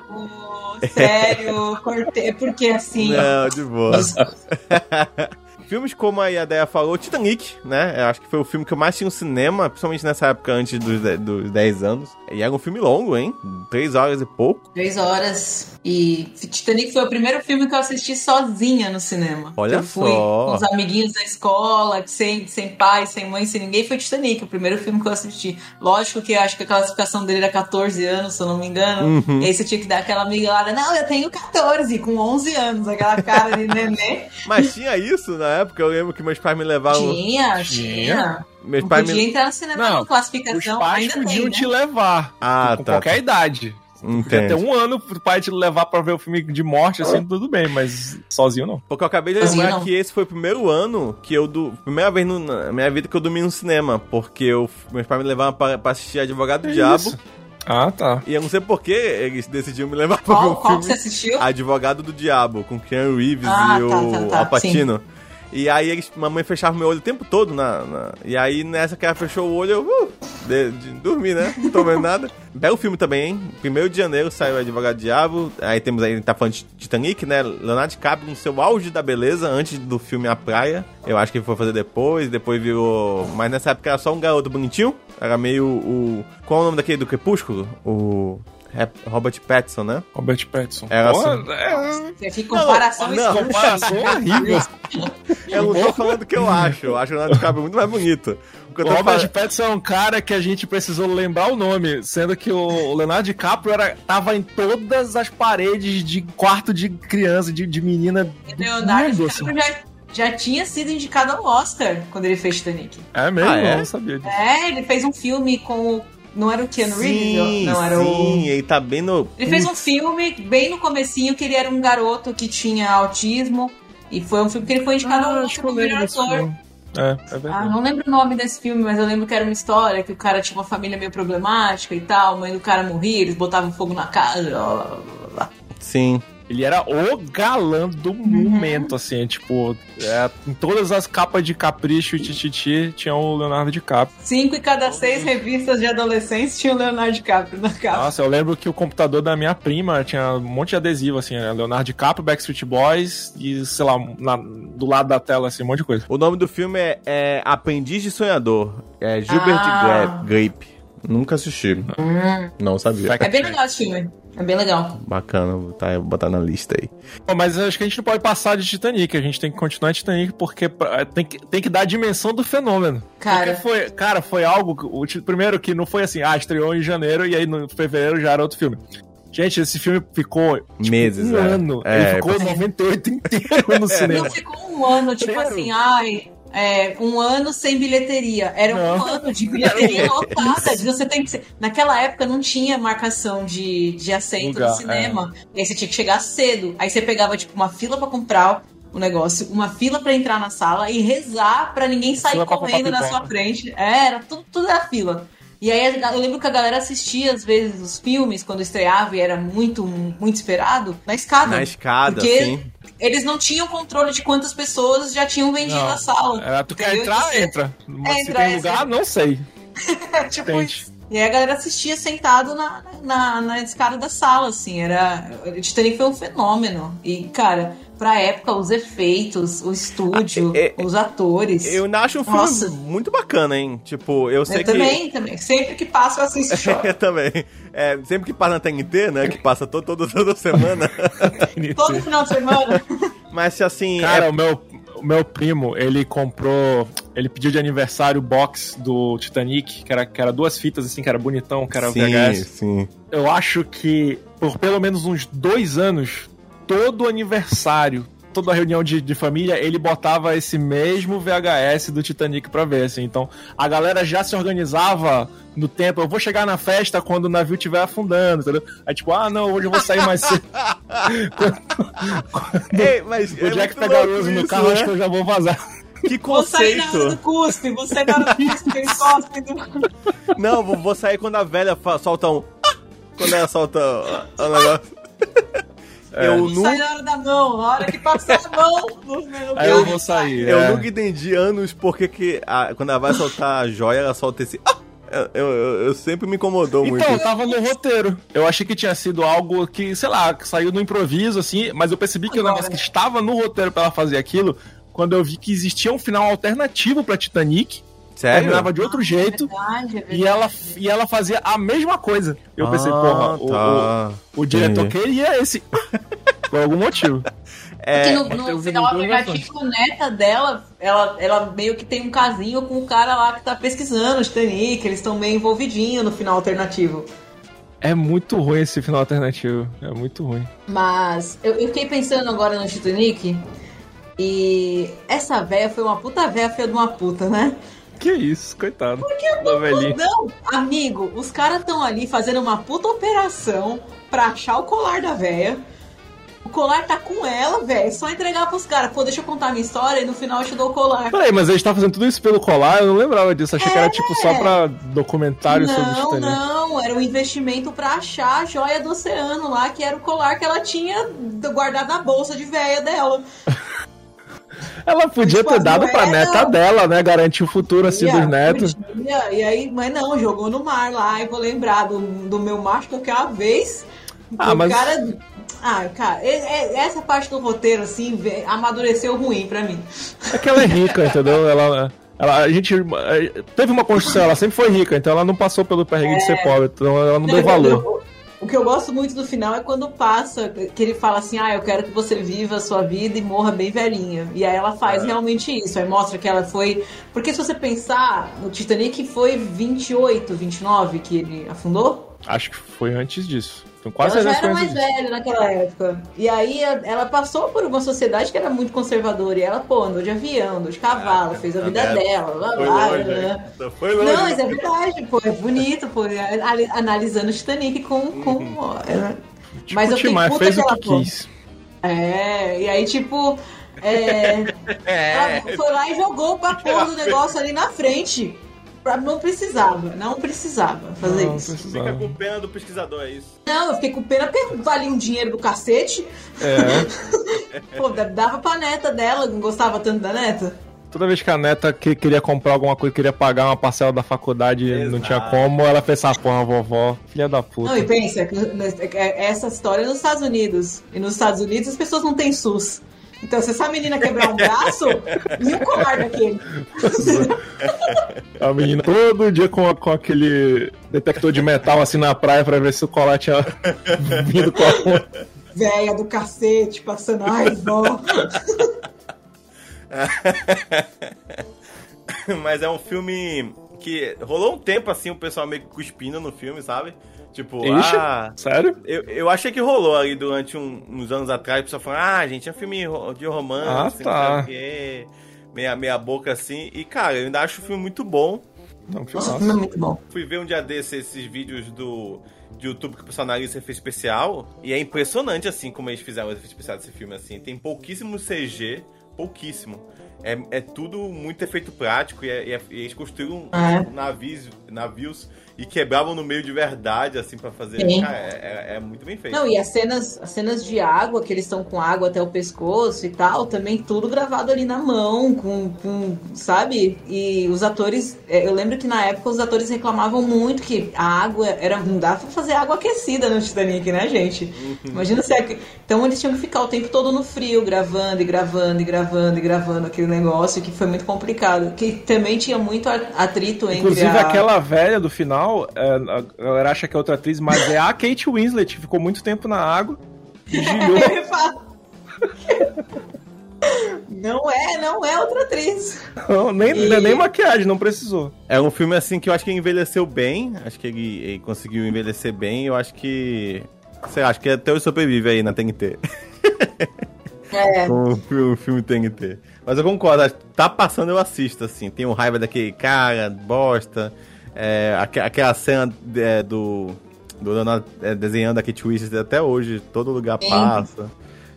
Sério, cortei, porque assim. Não, de boa. Filmes como a Ideia falou, Titanic, né? Eu acho que foi o filme que eu mais tinha no cinema, principalmente nessa época antes dos, dos 10 anos. E era um filme longo, hein? Três horas e pouco. Três horas. E Titanic foi o primeiro filme que eu assisti sozinha no cinema. Olha eu fui só. com os amiguinhos da escola, sem, sem pai, sem mãe, sem ninguém. Foi Titanic, o primeiro filme que eu assisti. Lógico que acho que a classificação dele era 14 anos, se eu não me engano. Uhum. E aí você tinha que dar aquela miguelada. Não, eu tenho 14, com 11 anos. Aquela cara de nenê. Mas tinha isso na época, eu lembro que meus pais me levavam. Tinha, tinha. Meus Não pais podia me. entrar no cinema Não, com classificação. Os pais Ainda podiam tem, né? te levar Ah, com tá. qualquer idade. Ter Entendo. um ano pro pai te levar pra ver o filme de morte, assim, tudo bem, mas sozinho não. Porque eu acabei de Sozinho, lembrar não. que esse foi o primeiro ano que eu. Du... Primeira vez no- na minha vida que eu dormi no cinema. Porque eu... meus pais me levavam pra, pra assistir Advogado do Que Diabo. isso? Ah, tá. E eu não sei por que eles decidiram me levar pra ver Qual, o qual que filme você assistiu? Advogado do Diabo, com Keanu Reeves Ah, e tá, o tá, tá, Al Pacino. E aí eles, mamãe fechava meu olho o tempo todo na, na- E aí nessa que ela fechou o olho, eu uh, de, de dormir, né? Não tô vendo nada. Belo filme também, hein? Primeiro de janeiro saiu Advogado do Diabo. Aí temos aí, tá falando de Titanic, né? Leonardo DiCaprio no seu auge da beleza, antes do filme A Praia. Eu acho que ele foi fazer depois, depois virou. Mas nessa época era só um garoto bonitinho. Era meio o. Qual é o nome daquele do Crepúsculo? O. Robert Pattinson, né? Robert Pattinson. Era Pô, assim. é, Você fica comparação não, escrota. comparação horrível. Eu não tô falando o que eu acho. Eu acho o Leonardo DiCaprio muito mais bonito. O Robert falando- Pattinson é um cara que a gente precisou lembrar o nome, sendo que o Leonardo DiCaprio era, tava em todas as paredes de quarto de criança, de, de menina do Leonardo mundo, assim. DiCaprio já, já tinha sido indicado ao Oscar quando ele fez Titanic. É mesmo? Ah, é? Eu não sabia disso. É, ele fez um filme com o... Não era o Keanu Reeves? Sim, Não, era o... sim, ele tá bem no. Ele fez um filme bem no comecinho que ele era um garoto que tinha autismo. E foi um filme que ele foi indicado Ah, ao como melhor ator. É, é Ah, não lembro o nome desse filme, mas eu lembro que era uma história que o cara tinha uma família meio problemática e tal, a mãe do cara morria, eles botavam fogo na casa, blá, blá, blá, blá. Sim. Ele era o galã do momento, assim, tipo, é, em todas as capas de capricho e tititi tinha o Leonardo DiCaprio. Cinco em cada seis revistas de adolescentes tinham Leonardo DiCaprio na capa. Nossa, eu lembro que o computador da minha prima tinha um monte de adesivo, assim, né? Leonardo DiCaprio, Backstreet Boys e, sei lá, na- do lado da tela, assim, um monte de coisa. O nome do filme é, é Aprendiz de Sonhador. É Gilbert Ah. Gra- Grape. Nunca assisti. Hum. Não sabia. É bem legal esse filme. É bem legal. Bacana, vou botar, vou botar na lista aí. Bom, mas acho que a gente não pode passar de Titanic, a gente tem que continuar em Titanic porque pra- tem que, tem que dar a dimensão do fenômeno. Cara. Porque foi, cara, foi algo. primeiro que não foi assim, ah, estreou em janeiro e aí no fevereiro já era outro filme. Gente, esse filme ficou tipo, Meses, um é. ano. É, Ele ficou 98 inteiro no cinema. Não ficou um ano, tipo assim, ai. É, um ano sem bilheteria. Era um Não. ano de bilheteria lotada. Você tem que ser... Naquela época não tinha marcação de, de assento Lugar, no cinema. E aí você tinha que chegar cedo. Aí você pegava, tipo, uma fila pra comprar o negócio, uma fila pra entrar na sala e rezar pra ninguém sair Fila correndo na sua frente. É, era tudo, tudo era fila. E aí eu lembro que a galera assistia, às vezes, os filmes quando estreava e era muito, muito esperado, na escada. Na escada, Porque sim. Eles não tinham controle de quantas pessoas já tinham vendido Não. a sala. É, tu quer Entendeu? entrar? E- Entra. Mas se Entra, tem é, lugar, não sei. tipo Tente. isso. E aí a galera assistia sentado na, na, na escada da sala, assim. Era. Titanic foi um fenômeno. E, cara, pra época, os efeitos, o estúdio, Ah, é- os atores. Eu ainda acho um filme Nossa. muito bacana, hein? Tipo, eu sei Eu que. também, também. Sempre que passo, eu assisto. Eu também. É, sempre que passa na TNT, né? Que passa todo, todo- toda semana. Todo final de semana. Mas assim. Cara, é- o meu, o meu primo, ele comprou. Ele pediu de aniversário o box do Titanic, que era, que era duas fitas, assim, que era bonitão, que era sim, VHS. sim. Eu acho que por pelo menos uns dois anos, todo aniversário, toda reunião de, de família, ele botava esse mesmo VHS do Titanic pra ver, assim. Então, a galera já se organizava no tempo. Eu vou chegar na festa quando o navio estiver afundando, entendeu? Aí, tipo, ah, não, hoje eu vou sair mais cedo. Ei, mas o é Jack muito pega louco luz no carro, né? acho que eu já vou vazar. Que Vou sair na hora do conceito! cuspe, vou sair na hora do cuspe, que eles cospem do... Não, vou, vou sair quando a velha solta um. Quando ela solta o o negócio. Eu, nu, Sai na hora da mão, a hora que passar a mão no meu Aí eu vou sair. eu é. nunca entendi anos porque que a- quando ela vai soltar a joia, ela solta esse. Ah! Eu, eu- eu sempre me incomodou muito. Então, tava no roteiro. Eu achei que tinha sido algo que, sei lá, que saiu no improviso, assim, mas eu percebi que o negócio que estava no roteiro pra ela fazer aquilo, quando eu vi que existia um final alternativo pra Titanic, Sério? terminava de outro jeito, Verdade, é verdade. e ela, e ela fazia a mesma coisa. Eu pensei, Ah, porra, o, tá. o, o diretor Entendi. queria esse. Por algum motivo. É, Porque no, no final duas alternativo, neta dela, ela, ela meio que tem um casinho com o cara lá que tá pesquisando o Titanic, eles estão meio envolvidinhos no final alternativo. É muito ruim esse final alternativo. É muito ruim. Mas eu, eu fiquei pensando agora no Titanic e essa véia foi uma puta véia feia de uma puta, né? Que isso, coitado. da velhinha. Não, amigo, os caras estão ali fazendo uma puta operação pra achar o colar da véia. O colar tá com ela, velho. Só entregar pros caras. Pô, deixa eu contar minha história e no final eu te dou o colar. Peraí, mas eles estavam fazendo tudo isso pelo colar? Eu não lembrava disso. Achei que era tipo só pra documentário sobre o Não, Titanic. não, era um investimento pra achar a joia do oceano lá, que era o colar que ela tinha guardado na bolsa de véia dela. Ela podia Tipo, ter dado pra neta dela, né? Garantir o futuro assim dos netos. podia, E aí, mas não, jogou no mar lá. E vou lembrar do, do meu macho qualquer vez. Ah, o mas- cara. Ah, cara, é- é- essa parte do roteiro, assim, amadureceu ruim pra mim. É que ela é rica, entendeu? Ela, ela, a gente eh, teve uma construção, ela sempre foi rica, então ela não passou pelo perrengue de ser pobre, então ela não deu valor. O que eu gosto muito do final é quando passa, que ele fala assim, ah, eu quero que você viva a sua vida e morra bem velhinha. E aí ela faz É. realmente isso. Aí mostra que ela foi. Porque se você pensar, no Titanic foi 28, 29 que ele afundou. Acho que foi antes disso. Tenho quase ela já era mais disso. velha naquela época. E aí ela passou por uma sociedade que era muito conservadora. E ela, pô, andou de avião, andou de cavalo, fez a vida André, dela, blá Foi blá. longe, blá. hein? Foi longe. Não, mas é verdade, pô, é bonito, pô, é, ali- analisando o Titanic com. com é, mas eu Tipo, fiquei Timar puta fez que ela pô. quis. É, e aí, tipo. é, ela foi lá e jogou o porra do negócio ali na frente. Não precisava, não precisava fazer Não, isso. Fica com pena do pesquisador, é isso. Não, eu fiquei com pena porque valia um dinheiro do cacete. É. Pô, dava pra neta dela, não gostava tanto da neta. Toda vez que a neta que queria comprar alguma coisa, queria pagar uma parcela da faculdade e não tinha como, ela fez essa porra, vovó. Filha da puta. Não, e pensa, que é- essa história é nos Estados Unidos. E nos Estados Unidos as pessoas não têm SUS. Então, se essa menina quebrar um braço, e o colar daquele? A menina todo dia com, com aquele detector de metal assim na praia pra ver se o colar tinha vindo com a Véia do cacete, passando ai, vó. Mas é um filme que rolou um tempo assim, o pessoal meio que cuspindo no filme, sabe? Tipo, Ixi, ah. sério? Eu, eu achei que rolou ali durante um- uns anos atrás, o pessoal falando, ah, gente, é um filme de romance, Ah, sei tá. quê, meia, meia boca assim. E, cara, eu ainda acho o filme muito bom. Não, Não é muito bom. Fui ver um dia desses esses vídeos do de YouTube que o pessoal analisa efeito especial. E é impressionante, assim, como eles fizeram o efeito especial desse filme, assim. Tem pouquíssimo CG, pouquíssimo. É, é tudo muito efeito prático e, é- e é- eles construíram É. navios, navios e quebravam no meio de verdade, assim, pra fazer. Cara, é, é- é muito bem feito. Não, e as cenas, as cenas de água, que eles estão com água até o pescoço e tal, também tudo gravado ali na mão, com, com sabe? E os atores, é, eu lembro que na época os atores reclamavam muito que a água era. Não dava pra fazer água aquecida no Titanic, né, gente? Uhum. Imagina se. é- Então eles tinham que ficar o tempo todo no frio, gravando e gravando e gravando e gravando aquele negócio, que foi muito complicado. Que também tinha muito atrito entre. Inclusive, a... aquela velha do final, é, a galera acha que é outra atriz, mas é a Kate Winslet, que ficou muito tempo na água. Vigilhou. Não é, não é outra atriz. Não, nem, E- nem maquiagem, não precisou. É um filme assim que eu acho que envelheceu bem. Acho que ele, ele conseguiu envelhecer bem. Eu acho que. Sei lá, acho que até hoje sobrevive aí na TNT. É. Com o filme, TNT. Mas eu concordo, tá passando, eu assisto, assim. Tenho raiva daquele cara, bosta. É, aque- aquela cena é, do, do Leonardo é, desenhando a Kate Winslet até hoje, todo lugar Sim. passa.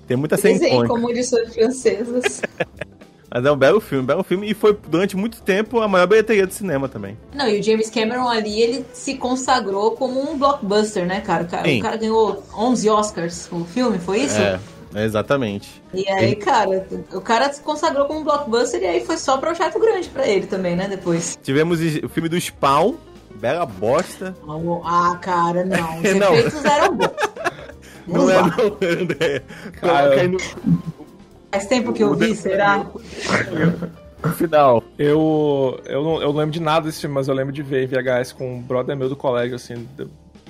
Tem muita cena Desenho como lições francesas. Mas é um belo filme, belo filme. E foi durante muito tempo a maior bilheteria do cinema também. Não, e o James Cameron ali, ele se consagrou como um blockbuster, né, cara? O cara, o cara ganhou 11 Oscars o filme, foi isso? É, exatamente. E aí, cara, o cara se consagrou como um blockbuster e aí foi só projeto grande pra ele também, né, depois. Tivemos o filme do Spawn, bela bosta. Ah, cara, não. Os Não. efeitos eram bons. Não é, não, André. Aí no Faz tempo que eu vi, será? final. Eu, eu, não, eu não lembro de nada desse filme, mas eu lembro de ver em VHS com um brother meu do colégio, assim,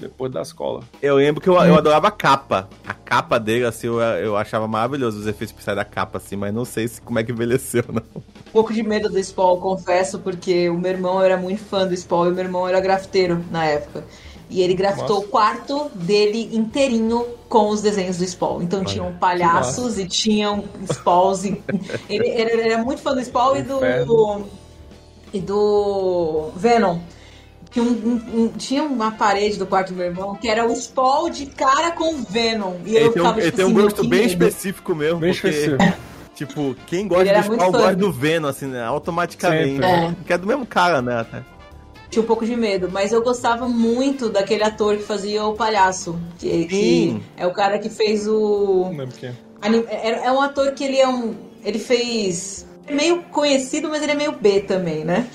depois da escola. Eu lembro que eu, eu adorava a capa. A capa dele, assim, eu, eu achava maravilhoso os efeitos especiais da capa, assim, mas não sei se, como é que envelheceu, não. Um pouco de medo do Spawn, confesso, porque o meu irmão era muito fã do Spawn e o meu irmão era grafiteiro na época. E ele grafitou Nossa. o quarto dele inteirinho com os desenhos do Spawn. Então tinham palhaços e tinham Spawns. E... Ele, ele era muito fã do Spawn e do, Inferno. e do Venom. Que um- um- um- tinha uma parede do quarto do meu irmão que era o Spawn de cara com Venom. E eu Ele tem um, ficava ele tipo tem um assim, meu, gosto que bem medo. específico mesmo, Bem porque, específico. tipo, quem gosta do Spawn gosta do Venom, assim, né, automaticamente. Sempre. É. Que é do mesmo cara, né, até. Tinha um pouco de medo, mas eu gostava muito daquele ator que fazia o palhaço. Que, que Sim. é o cara que fez o. Não lembro quem. anim- É, é um ator que ele é um. Ele fez. É meio conhecido, mas ele é meio B também, né?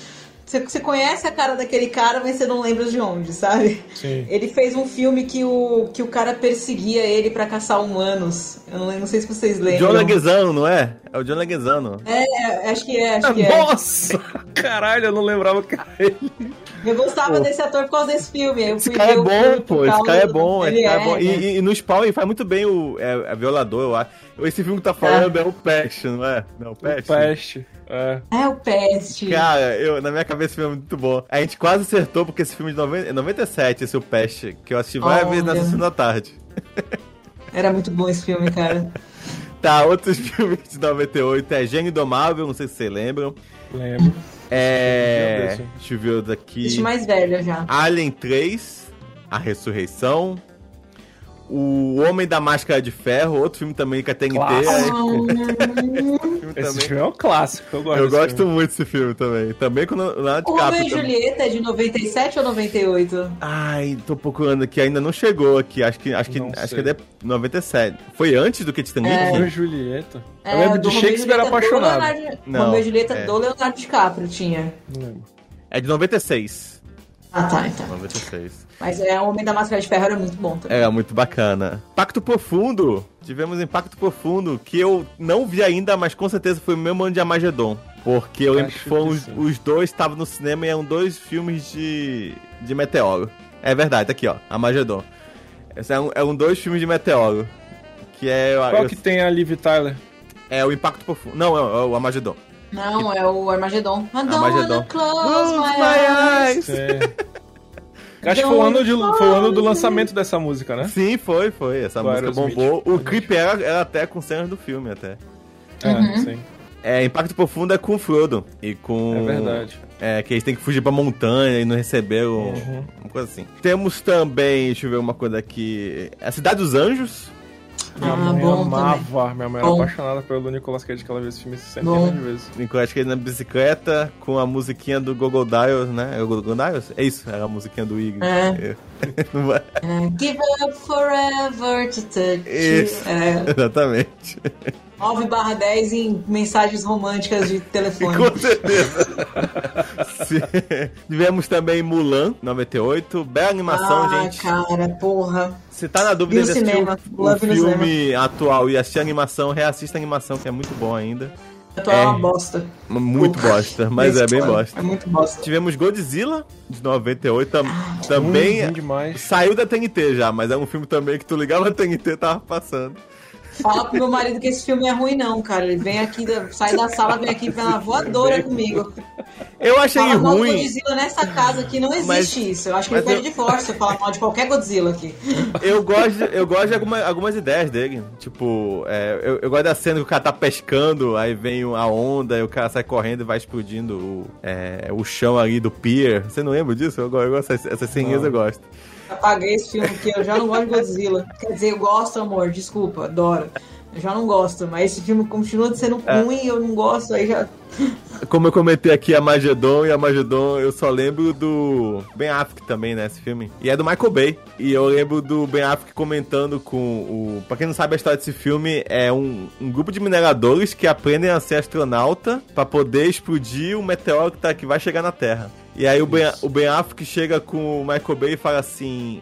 Você, você conhece a cara daquele cara, mas você não lembra de onde, sabe? Sim. Ele fez um filme que o, que o cara perseguia ele pra caçar humanos. Eu não, não sei se vocês lembram. John Leguizano, não é? É o John Leguizano. É, acho que é, acho que é. Nossa! Caralho, eu não lembrava que era ele. Eu gostava Pô. desse ator por causa desse filme. Eu Esse cara é o bom, pô. Esse cara é do- bom. Esse Ele cara é bom. né? E, e- e no Spawn ele faz muito bem o é, é violador, eu acho. Esse filme que tá falando é, o Peste, não é? Não, o Peste. Peste. É. É o Peste. Cara, eu, na minha cabeça esse filme é muito bom. A gente quase acertou, porque esse filme de 90, é 97, esse é o Peste, que eu assisti várias vezes na sessão da tarde. Era muito bom esse filme, cara. Tá, outros filmes de 98 é Gênio Indomável, não sei se vocês lembram. Lembro. É. Deixa eu ver outro aqui. Existe mais velho já. Alien 3, A Ressurreição. O Homem da Máscara de Ferro, outro filme também que a TNT. Clássico. é- filme Esse também. filme é um clássico, eu gosto Eu gosto filme. muito desse filme também. Também com o Leonardo O Romeo DiCaprio. e também. Julieta é de 97 ou 98? Ai, tô procurando aqui, ainda não chegou aqui. Acho que, acho que, Não acho sei. que é de 97. Foi antes do que Titanic? É. Romeo e Julieta. É, eu lembro de Romeo e Shakespeare Julieta do apaixonado. Leonardo- Não, Romeo e Julieta é. do Leonardo DiCaprio tinha. Não lembro. É de 96. Ah, tá, então. 96. Mas é, o Homem da Máscara de Ferro era muito bom também. É, muito bacana. Pacto Profundo. Tivemos Impacto Profundo, que eu não vi ainda, mas com certeza foi o mesmo ano de Armagedon. Porque eu lembro que foram que os, os dois estavam no cinema e eram dois filmes de, de meteoro. É verdade, tá aqui, ó. Armagedon. Esses eram, eram dois filmes de meteoro. Que é. Qual eu- que tem a Liv Tyler? É o Impacto Profundo. Não, é, o- é o Armagedon. Não, é o Armagedon. Armagedon. close Close my my eyes. É. Acho que foi o ano, de, foi o ano do lançamento dessa música, né? Sim, foi, foi. Essa Do música Aerosmith. bombou. O clipe era, era até com cenas do filme, até. É, Uhum. sim. É, Impacto Profundo é com o Frodo. E com. É verdade. É, que eles têm que fugir pra montanha e não receberam. Uhum. Uma coisa assim. Temos também, deixa eu ver uma coisa aqui. A Cidade dos Anjos. Minha Ah, mãe bom amava, minha mãe era Bom. apaixonada pelo Nicolas Cage, que ela viu esse filme centenas de vezes. Nicolas Cage na bicicleta com a musiquinha do Google Dials, né? É o Google Dials? É isso, era a musiquinha do Igor. É. É, Give up forever to touch Isso. É, Exatamente. 9 barra 10 em mensagens românticas de telefone. Com certeza. Tivemos também Mulan, 98. Bela animação, ah, gente. cara, porra. Se tá na dúvida Vi de assistir cinema, o, filme atual e assistir a animação, reassista a animação, que é muito bom ainda. Atual é uma bosta. Muito bosta, mas é bem bosta. É muito bosta. Tivemos Godzilla, de 98, tam, também ruim demais. saiu da TNT já, mas é um filme também que tu ligava a TNT e tava passando. Fala pro meu marido que esse filme é ruim, não, cara. Ele vem aqui, sai da sala, vem aqui pela voadora comigo. Eu achei Fala mal do ruim. Godzilla nessa casa aqui, não existe Mas- isso. Eu acho que ele perde eu- de força se eu falar mal de qualquer Godzilla aqui. Eu gosto, de- eu gosto de alguma- algumas ideias dele. Tipo, é, eu, eu gosto da cena que o cara tá pescando, aí vem a onda, e o cara sai correndo e vai explodindo o, é, o chão ali do pier. Você não lembra disso? Eu, go- eu gosto, essas, essas ceninhas eu gosto. Apaguei esse filme aqui, eu já não gosto de Godzilla. Quer dizer, eu gosto, amor, desculpa, adoro. Eu já não gosto, mas esse filme continua sendo É. ruim, eu não gosto, aí já. Como eu comentei aqui, a Magedon e a Magedon, eu só lembro do Ben Affleck também, né, esse filme. E é do Michael Bay. E eu lembro do Ben Affleck comentando com o... Pra quem não sabe a história desse filme, é um, um grupo de mineradores que aprendem a ser astronauta pra poder explodir um meteoro que, tá, que vai chegar na Terra. E aí o ben, o ben Affleck chega com o Michael Bay e fala assim...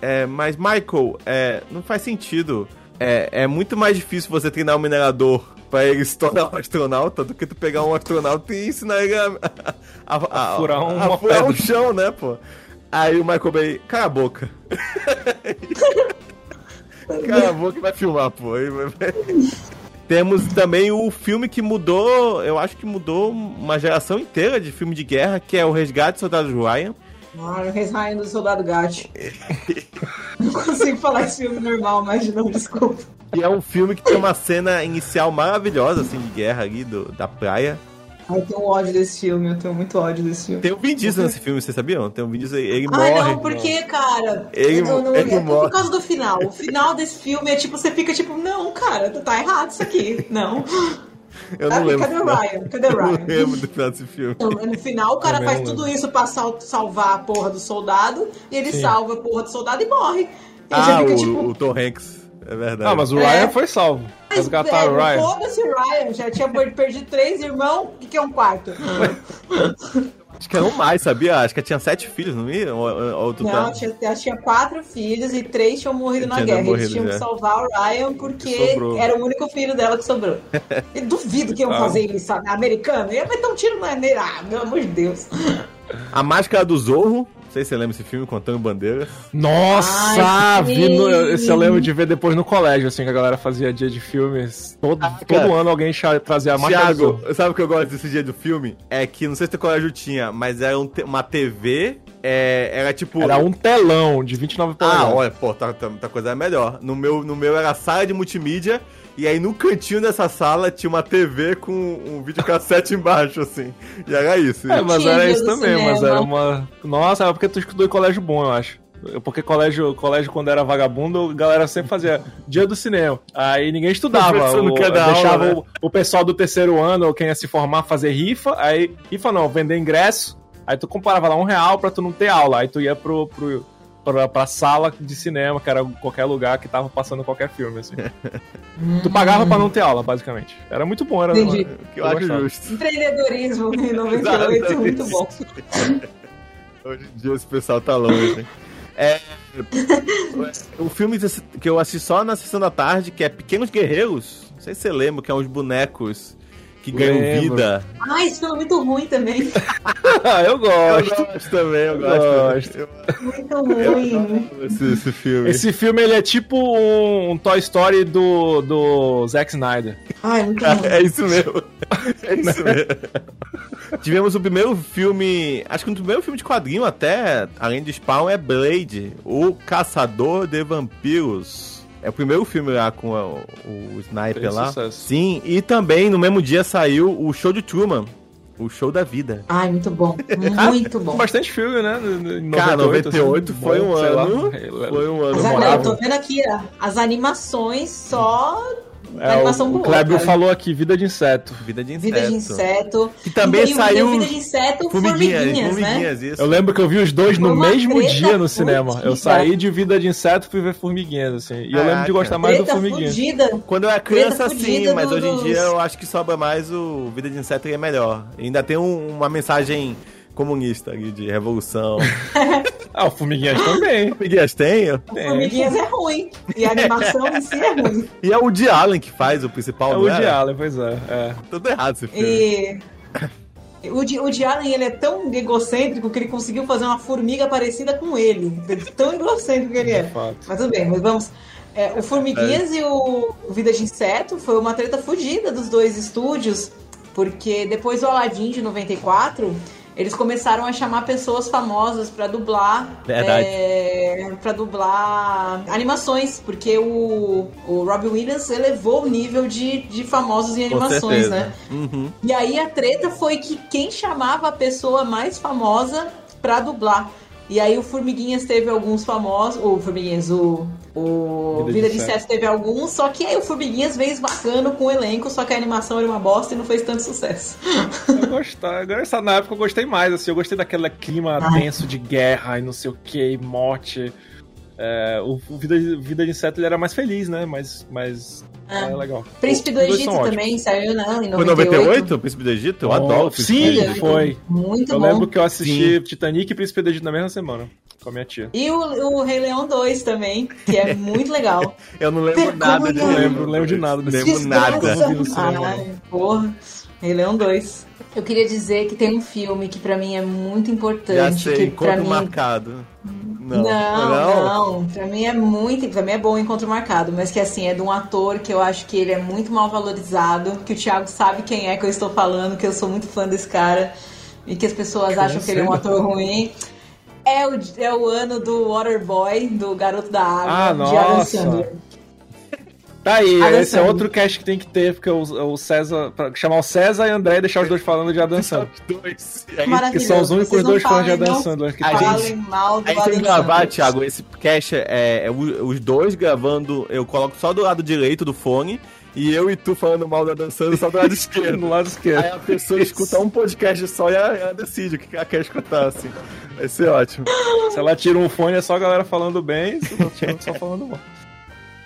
É, mas Michael, é, não faz sentido. É, é muito mais difícil você treinar um minerador pra ele se tornar um astronauta do que tu pegar um astronauta e ensinar ele a, a, a- a- furar a uma furar um chão, né, pô? Aí o Michael Bay, cala a boca. cala a boca e vai filmar, pô. Aí vai- vai- Temos também o filme que mudou, eu acho que mudou uma geração inteira de filme de guerra, que é o Resgate do Soldado Ryan. Ah, o Reis do Soldado Gat. não consigo falar esse filme normal, mas não, desculpa. E é um filme que tem uma cena inicial maravilhosa, assim, de guerra ali, do, da praia. Ai, eu tenho ódio desse filme, eu tenho muito ódio desse filme. Tem o Vin Diesel nesse filme, vocês sabiam? Tem o Vin Diesel, ele Ai, morre. não, porque, cara, Ele- eu não, ele é morre. por causa do final. O final desse filme é tipo, você fica tipo, não, cara, tá errado isso aqui. Não. Eu não Cadê- lembro. cadê o Ryan? Cadê o Eu não Ryan? lembro do final desse filme. Então, no final, o cara faz não tudo isso pra sal- salvar a porra do soldado, e ele Sim. salva a porra do soldado e morre. E Ah, fica o, tipo. o Tom Hanks. É verdade. Ah, mas o É. Ryan foi salvo. Resgataram o é, Ryan. Foda-se o Ryan, já tinha per- perdido três irmãos, o que, que é um quarto? Acho que eram mais, sabia? Acho que tinha sete filhos, não ia? Ou, ou, ou tu Não, tá... tinha, ela tinha quatro filhos e três tinham morrido na Tinha guerra. morrido Eles tinham já. que salvar o Ryan porque era o único filho dela que sobrou. Eu duvido que iam Ah. fazer isso, sabe? Americano. Ia meter um tiro na. Ah, pelo amor de Deus. A Máscara do Zorro. Não sei se você lembra esse filme, Contando Bandeiras. Nossa, Ai, vi no, esse eu lembro de ver depois no colégio, assim, que a galera fazia dia de filmes. Todo, cara. todo ano alguém trazia a marca Thiago, sabe o que eu gosto desse dia do filme? É que, não sei se teu colégio tinha, mas era um uma TV, é, era tipo... Era um telão de 29 Ah, polegadas. olha, pô, tá, tá, tá coisa melhor. No meu, no meu era a sala de multimídia, e aí no cantinho dessa sala tinha uma TV com um videocassete embaixo, assim. E era isso. É, mas era isso também, mas cinema. era uma. Nossa, era porque tu estudou em colégio bom, eu acho. Porque colégio, colégio, quando era vagabundo, a galera sempre fazia dia do cinema. Aí ninguém estudava. O- quer dar deixava aula, né? o, o pessoal do terceiro ano, ou quem ia se formar, fazer rifa. Aí, rifa não, vender ingresso. Aí tu comparava lá um real pra tu não ter aula. Aí tu ia pro, pro, pra, pra sala de cinema, que era qualquer lugar que tava passando qualquer filme, assim. tu pagava pra não ter aula, basicamente. Era muito bom, era. Entendi. Que eu acho gostava. justo. Empreendedorismo em 98, muito bom. Hoje em dia esse pessoal tá longe. É, o filme que eu assisti só na sessão da tarde, que é Pequenos Guerreiros. Não sei se você lembra, que é uns bonecos que ganham Lembro. vida. Ah, esse filme é muito ruim também. Ah, eu Eu gosto. gosto também, eu Gosto. gosto. Muito ruim. Esse, esse filme. Esse filme ele é tipo um, um Toy Story do, do Zack Snyder. Ai, muito ruim. É isso mesmo. É isso mesmo. Tivemos o primeiro filme. Acho que o primeiro filme de quadrinho, até, além de Spawn, é Blade, o Caçador de Vampiros. É o primeiro filme lá com a- o, Sniper Fez lá. sucesso. Sim, e também no mesmo dia saiu o Show de Truman. O show da vida. Ai, muito bom. Muito bom. Bastante filme, né? Em Cara, 98 assim, foi um sei lá. ano. Foi um ano As, não, eu tô vendo aqui ó, as animações só. É, animação o. Kleber falou aqui, Vida de Inseto. Vida de Vida de inseto. Que também E saiu Vida de inseto, Formiguinhas, formiguinhas, né? formiguinhas, isso. Eu lembro que eu vi os dois no mesmo dia no cinema. fudida. Eu saí de Vida de Inseto e fui ver Formiguinhas, assim. E eu lembro de gostar mais do Treta Formiguinhas. fudida. Quando eu era Treta criança, sim, mas do- hoje em dos- dia eu acho que sobra mais o Vida de Inseto e é melhor. E ainda tem um- uma mensagem comunista ali, de revolução. Ah, o Formiguinhas também. Formiguinhas tem? Formiguinhas é ruim. E a animação em si é ruim. E é o Woody Allen que faz o principal, É o era? Woody Allen, pois é. é. Tudo errado esse filme. E. O Di- o Woody Allen ele é tão egocêntrico que ele conseguiu fazer uma formiga parecida com ele. De Tão egocêntrico que ele é. De. Mas tudo bem, mas vamos. É, o Formiguinhas e o Vida de Inseto foi uma treta fugida dos dois estúdios, porque depois do Aladdin de 94, eles começaram a chamar pessoas famosas pra dublar. Verdade. É, pra dublar animações, porque o, o Robbie Williams elevou o nível de, de famosos em animações, né? Uhum. E aí a treta foi que quem chamava a pessoa mais famosa pra dublar. E aí o Formiguinhas teve alguns famosos. O Formiguinhas, o. O Vida de Vida de. Inseto teve alguns, só que aí o Formiguinhas veio esbacando com o elenco, só que a animação era uma bosta e não fez tanto sucesso. Eu gostava. Agora, essa, na época eu gostei mais, assim. Eu gostei daquele clima tenso de guerra e não sei o que, morte. É, o o Vida, de- Vida de Inseto ele era mais feliz, né? Mais. mais É. é legal. Príncipe do Egito são ótimos. também saiu, né? Em 98. Foi 98, o Príncipe do Egito? Eu Oh, adoro o Príncipe do Sim, Egito. foi. Muito eu bom. lembro que eu assisti Titanic e Príncipe do Egito na mesma semana. Com a minha tia. E o, o Rei Leão 2 também, que é muito legal. Eu não lembro nada de Não lembro, não lembro de nada Não lembro nada. Ai, porra. Rei Leão 2. Eu queria dizer que tem um filme que pra mim é muito importante. Já sei, encontro mim... marcado. Não, Não, não, Pra mim é muito. Pra mim é bom o encontro marcado, mas que assim, é de um ator que eu acho que ele é muito mal valorizado. Que o Thiago sabe quem é que eu estou falando, que eu sou muito fã desse cara. E que as pessoas Eu acham que ele é um ator ruim. É o, é o ano do Waterboy, do Garoto da Água, Ah, de Adam nossa. Sandler. Tá aí, Adam esse é outro cast que tem que ter, porque o, o César. Pra chamar o César e o André e deixar os dois falando de Adam Sandler. Dois. Que Maravilhoso. são os únicos dois fãs de Adam Sandler que A tem. gente- Falem mal do A gente tem que gravar. Thiago, esse cast é, é o- os dois gravando, eu coloco só do lado direito do fone, e eu e tu falando mal da dançando só do lado esquerdo. No lado esquerdo. Aí a pessoa escuta um podcast só e ela, ela decide o que ela quer escutar, assim. Vai ser ótimo. Se ela tira um fone, é só a galera falando bem, se não tira, só falando mal.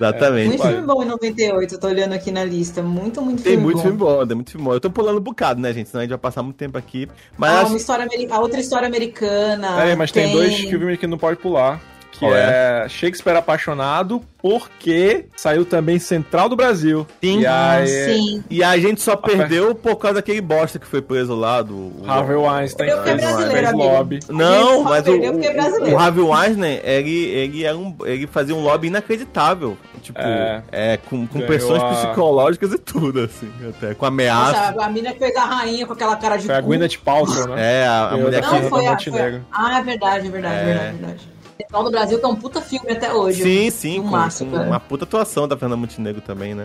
Exatamente. Muito filme bom em 98, eu tô olhando aqui na lista. Muito, muito Tem filme muito bom. filme bom, tem muito filme bom. Eu tô pulando um bocado, né, gente? Senão a gente vai passar muito tempo aqui. Mas Ah, acho- uma história a outra história americana. É, mas tem, dois filmes que não pode pular. Que Qual é? Shakespeare Apaixonado, porque saiu também Central do Brasil. Sim. E Ah, aí, sim. E a gente só perdeu por causa daquele bosta que foi preso lá do. o- Harvey Weinstein Eu que é fez, brasileiro, fez amigo. lobby. A Não, só mas o, é o, Harvey Weinstein, ele, ele, era um, ele fazia um lobby inacreditável. Tipo, É. é, com, com pressões a- psicológicas e tudo, assim, até. Com ameaça. Nossa, a mina que fez a rainha com aquela cara de Foi a cu. Gwyneth Paltrow, né? É, a, a mulher que. Não, foi a, foi a... Ah, é verdade, é verdade, É. verdade, verdade. Central do Brasil, que é um puta filme até hoje. Sim, sim, Um com, massa, com cara. uma puta atuação da Fernanda Montenegro também, né?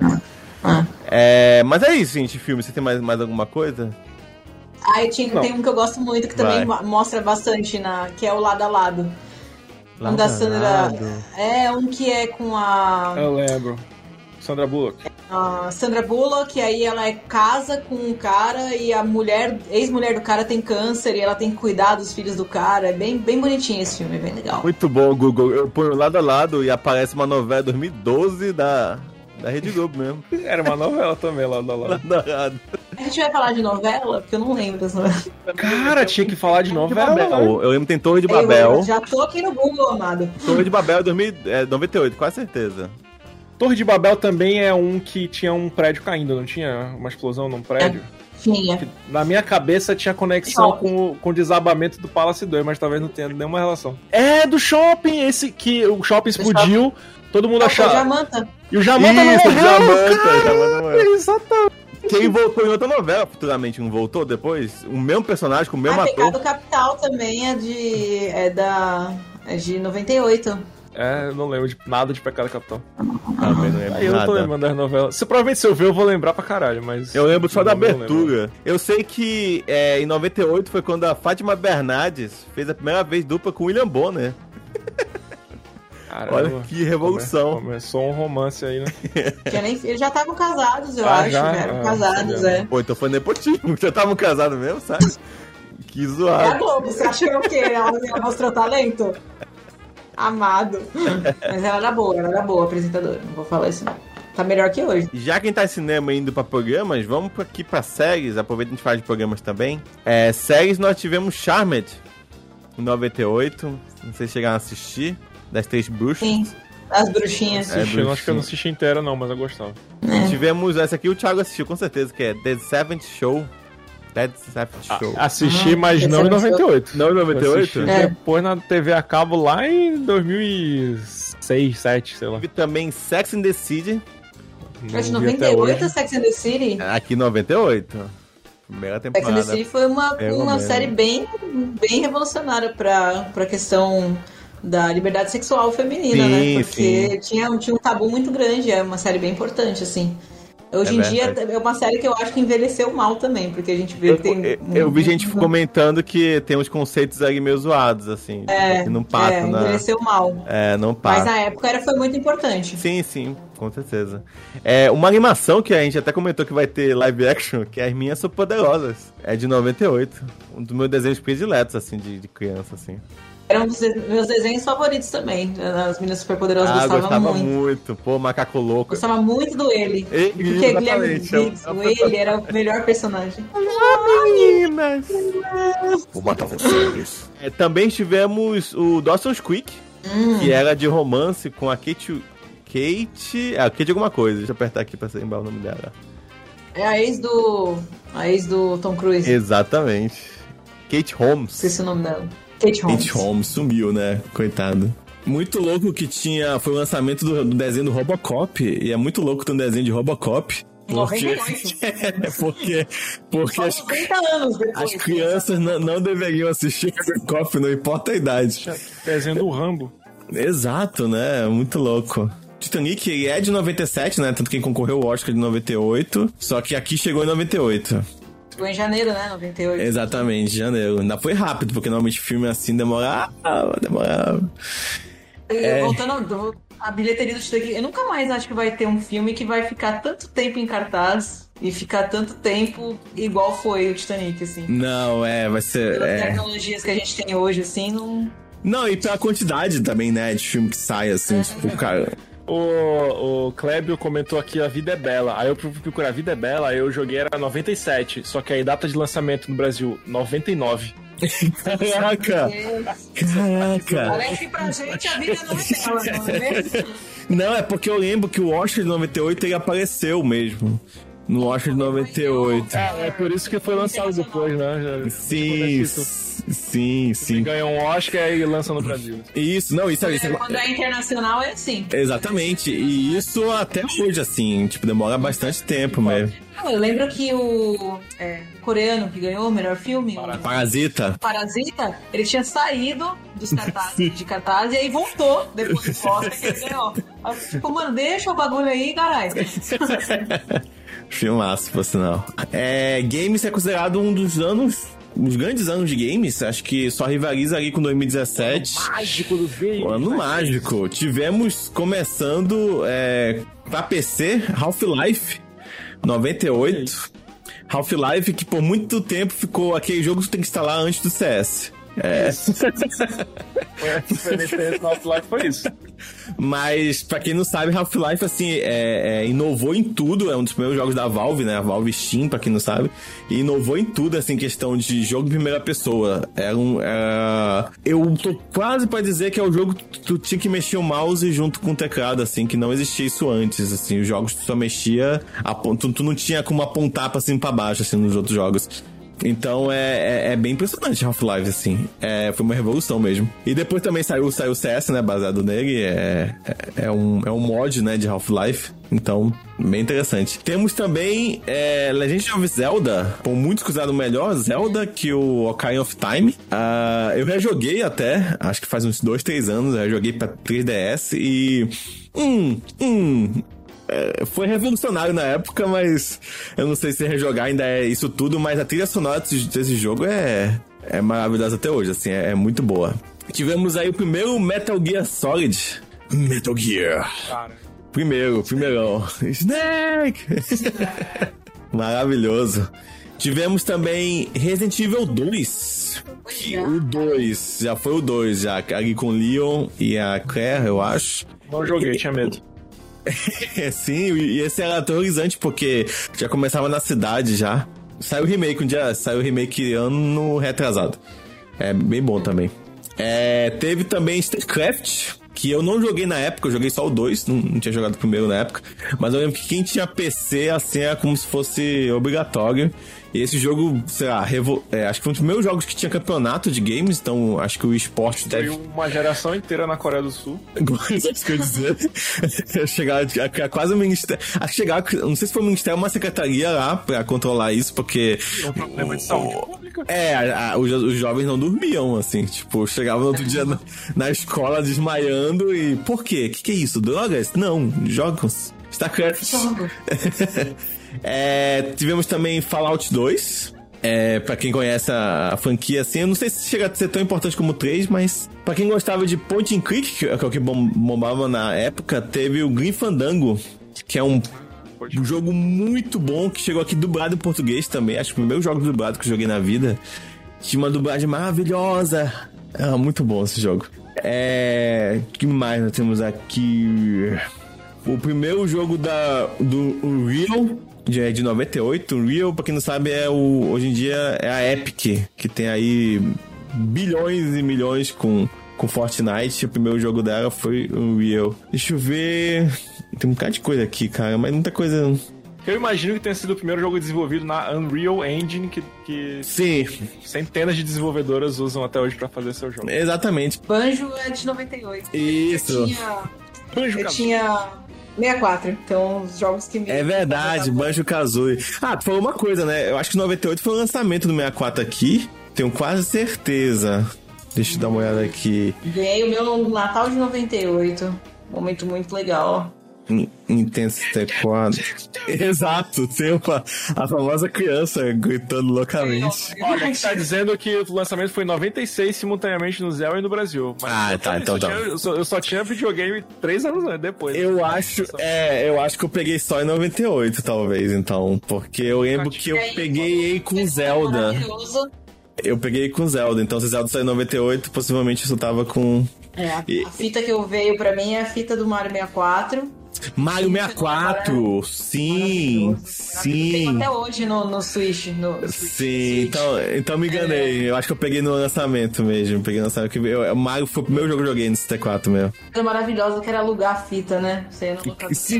Ah. É, mas é isso, gente, filme. Você tem mais, mais alguma coisa? Ah, e tinha, tem um que eu gosto muito, que também Vai. mostra bastante, na, que é o Lado a Lado. Um da Sandra. Lado. É, um que é com a, Eu lembro. Sandra Bullock. a Sandra Bullock, e aí ela é casa com um cara e a mulher, ex-mulher do cara tem câncer e ela tem que cuidar dos filhos do cara. É bem, bem bonitinho esse filme, é bem legal. Muito bom, Google. Eu ponho lado a lado e aparece uma novela 2012 da, da Rede Globo mesmo. Era uma novela também lá da lá. Lado a lado. A gente vai falar de novela, porque eu não lembro das novelas. Cara, tinha que falar de novela. Babel. Eu lembro que tem Torre de Eu Babel. já tô aqui no Google, amado. Torre de Babel 2000, é, 98, quase certeza. Torre de Babel também é um que tinha um prédio caindo, não tinha? Uma explosão num prédio? Tinha. Na minha cabeça tinha conexão Shopping. com, o- com o desabamento do Palace 2, mas talvez não tenha nenhuma relação. É do shopping, esse que o shopping explodiu, todo mundo Não, achava. Jamanta. E o Jamanta não Isso, morreu, Jamanta, cara! Jamanta morreu. Exatamente. Quem voltou em outra novela futuramente, não voltou depois? O mesmo personagem, com o mesmo Ah, ator. Pecado Capital também é de. é da. é de 98. É, eu não lembro de nada de Pecado Capital. Também não lembro Aí eu não tô nada. lembrando das novelas. Se, provavelmente se eu ver, eu vou lembrar pra caralho, mas. Eu lembro só da Não, abertura. Eu sei que é, em 98 foi quando a Fátima Bernardes fez a primeira vez dupla com o William Bonner. Caramba. Olha que revolução. Come- Começou um romance aí, né? Nem- Eles já estavam casados, eu Ah, acho. já? Eram Ah, casados, já. é. Pô, então foi nepotismo. Já estavam casados mesmo, sabe? Que É a zoado. Globo, você achou o quê? Ela, ela mostrou talento? Amado. Mas ela era boa, ela era boa apresentadora. Não vou falar isso não. Tá melhor que hoje. Já quem tá em cinema indo pra programas, vamos aqui pra séries. Aproveita que a gente fala de programas também. É, séries nós tivemos Charmed em 98. Não sei se chegaram a assistir. Das Três Bruxas. Sim. As bruxinhas. É, eu acho que eu não bruxinha. assisti inteira, não, mas eu gostava. Tivemos essa aqui, o Thiago assistiu com certeza, que é The Seventh Show. Dead Show. Assisti, Ah, mas não é em um 98. Não em Eu 98? assisti É. Depois na TV a cabo lá em 2006, 2007, sei lá. Teve também Sex and the City, Mas Não vi até 98, hoje. Sex and the City. aqui em 98. Primeira Sex and temporada. the City foi uma, uma série bem, bem revolucionária pra, pra questão da liberdade sexual feminina, Sim, né? Porque tinha, tinha um tabu muito grande, é uma série bem importante, assim. Hoje É em dia é uma série que eu acho que envelheceu mal também, porque a gente vê que tem. eu- eu vi gente comentando que tem uns conceitos ali meio zoados, assim. É, que não é, na. envelheceu mal. É, não Mas passa. na época era, foi muito importante. Sim, sim, com certeza. É, uma animação que a gente até comentou que vai ter live action, que é As Minhas São Poderosas. É de 98. Um dos meus desenhos prediletos, assim, de, de criança, assim. Era um dos meus desenhos favoritos também. As meninas superpoderosas ah, gostavam gostava muito. muito. Pô, Macaco Louco. Gostava muito do ele. Ele, Porque Guilherme exatamente, é um- Briggs, o ele era o melhor personagem. Meninas! Vou matar vocês. É, também tivemos o Dawson's Creek, Hum. que era de romance com a Kate... Kate... Ah, Kate alguma coisa. Deixa eu apertar aqui pra lembrar o nome dela. É a ex do. A ex do Tom Cruise. Exatamente. Kate Holmes. Esqueci o nome dela. Kate Holmes. Kate Holmes sumiu, né? Coitado. Muito louco que tinha. Foi o lançamento do, do desenho do Robocop. E é muito louco ter um desenho de Robocop. Porque. 98. É, porque. Porque as, 30 anos depois. as crianças não, não deveriam assistir Robocop, não importa a idade. Desenho do Rambo. Exato, né? Muito louco. Titanic é de 97, né? Tanto que quem concorreu ao Oscar de 98. Só que aqui chegou em 98. Ficou em janeiro, né? 98. Exatamente, janeiro. Ainda foi rápido, porque normalmente filme assim demorava, demorava. E É. Voltando à bilheteria do Titanic, eu nunca mais acho que vai ter um filme que vai ficar tanto tempo em cartaz e ficar tanto tempo igual foi o Titanic, assim. Não, é, vai ser. Pelas É. tecnologias que a gente tem hoje, assim, não. Não, e pela quantidade também, né, de filme que sai, assim, tipo, cara. O, o Klebio comentou aqui A Vida é Bela. Aí eu fui procurar A Vida é Bela, aí eu joguei era 97. Só que aí data de lançamento no Brasil, 99. Caraca! Caraca! Parece que pra gente a vida não é dela, não é mesmo? Não, é porque eu lembro que o Oscar de 98 ele apareceu mesmo. No Oscar de 98. É, é por isso que foi lançado depois, né? Já- Sim, sim, sim. Ganha um Oscar e lança no Brasil. Isso, não, isso, isso Quando é internacional é assim. Exatamente, e isso até hoje, assim, tipo, demora bastante tempo mesmo. Ah, Eu lembro que o é, coreano que ganhou o melhor filme, o Parasita. Parasita, ele tinha saído dos cartazes, de cartaz e aí voltou depois do Oscar que ele ganhou. Aí Tipo, mano, deixa o bagulho aí, caralho. Filmaço, por sinal. É, games é considerado um dos anos. Os grandes anos de games, acho que só rivaliza ali com 2017. Mágico do game. O ano mágico. Tivemos começando é, pra PC, Half-Life 98. Half-Life que por muito tempo ficou aquele jogo que você tem que instalar antes do CS. É. Half-Life foi isso. Mas, pra quem não sabe, Half-Life, assim, é, é, inovou em tudo. É um dos primeiros jogos da Valve, né? A Valve Steam, pra quem não sabe. E inovou em tudo, assim, questão de jogo em primeira pessoa. Era um... Era... Eu tô quase pra dizer que é o jogo que tu tinha que mexer o mouse junto com o teclado, assim, que não existia isso antes, assim. Os jogos tu só mexia... Tu, tu não tinha como apontar pra cima e pra baixo, assim, nos outros jogos. Então é, é, é bem impressionante Half-Life, assim. É, foi uma revolução mesmo. E depois também saiu, saiu o CS, né? Baseado nele. É, é, é um, é um mod, né? De Half-Life. Então, bem interessante. Temos também é, Legend of Zelda, por muitos considerado melhor Zelda que o Ocarina of Time. Ah, eu rejoguei até, acho que faz uns dois, três anos, eu joguei pra 3DS e. Hum, hum. É, foi revolucionário na época, mas eu não sei se rejogar ainda é isso tudo, mas a trilha sonora desse, jogo é, é maravilhosa até hoje, assim, é, é muito boa. Tivemos aí o primeiro Metal Gear Solid. Metal Gear. Primeiro, primeirão. Snake! Maravilhoso. Tivemos também Resident Evil 2. Que o 2, já foi o 2, já. Ali com o Leon e a Claire, eu acho. Não joguei, tinha medo. Sim, e esse era aterrorizante porque já começava na cidade já. Saiu o remake um dia, saiu o remake ano retrasado. É bem bom também. É, teve também StarCraft, que eu não joguei na época, eu joguei só o 2, não, não tinha jogado o primeiro na época. Mas eu lembro que quem tinha PC, assim, era como se fosse obrigatório. E esse jogo, sei lá, revo- é, acho que foi um dos primeiros jogos que tinha campeonato de games, então acho que o esporte Foi deve. uma geração inteira na Coreia do Sul. Isso que eu ia dizer. chegar a, a quase o ministério. Acho que chegar, não sei se foi o ministério ou uma secretaria lá pra controlar isso, porque. Um problema de saúde pública. É, a- a- os, os jovens não dormiam, assim, tipo, chegavam no outro dia na, na escola desmaiando e. Por quê? O que, que é isso? Drogas? Não, jogos. StarCraft. É, tivemos também Fallout 2. É, pra quem conhece a, a franquia, assim, eu não sei se chega a ser tão importante como o 3, mas pra quem gostava de Point and Click, que é o que bom- bombava na época, teve o Green Fandango, que é um, um jogo muito bom, que chegou aqui dublado em português também. Acho que o primeiro jogo dublado que eu joguei na vida. Tinha uma dublagem maravilhosa. É muito bom esse jogo. É. Que mais nós temos aqui? O primeiro jogo da, do Unreal, de, é de 98. Unreal, pra quem não sabe, é o, hoje em dia é a Epic, que tem aí bilhões e milhões com, com Fortnite. O primeiro jogo dela foi Unreal. Deixa eu ver. Tem um bocado de coisa aqui, cara, mas muita coisa. Eu imagino que tenha sido o primeiro jogo desenvolvido na Unreal Engine que, que Sim, centenas de desenvolvedoras usam até hoje pra fazer seu jogo. exatamente. Banjo é de 98. Isso. Eu tinha, Banjo eu tinha 64, então os jogos que me. É verdade, Banjo Kazooie. Ah, tu falou uma coisa, né? Eu acho que 98 foi o lançamento do 64 aqui. Tenho quase certeza. Deixa eu dar uma olhada aqui. Ganhei o meu no Natal de 98. Momento muito legal. 64. Exato, tem uma, a famosa criança gritando loucamente. Olha, que tá dizendo que o lançamento foi em 96 simultaneamente no Zé e no Brasil. Mas Ah, tá, só então tá. Eu só, eu só tinha videogame três anos depois. Eu acho, é, eu acho que eu peguei só em 98, talvez, então. Porque eu lembro que eu peguei com Zelda. Maravilhoso. Eu peguei com Zelda, então se Zelda saiu em 98, possivelmente isso tava com. É, a, a fita que eu veio pra mim é a fita do Mario 64. Mario 64! Sim! Tem Sim! até hoje no, no Switch. No, no Switch. Sim, então, então me enganei. Eu acho que eu peguei no lançamento mesmo. Peguei no lançamento que eu, o Mario foi o primeiro jogo que eu joguei no 64 mesmo. Coisa maravilhosa que era alugar a fita, né? Você ia no locador, Sim,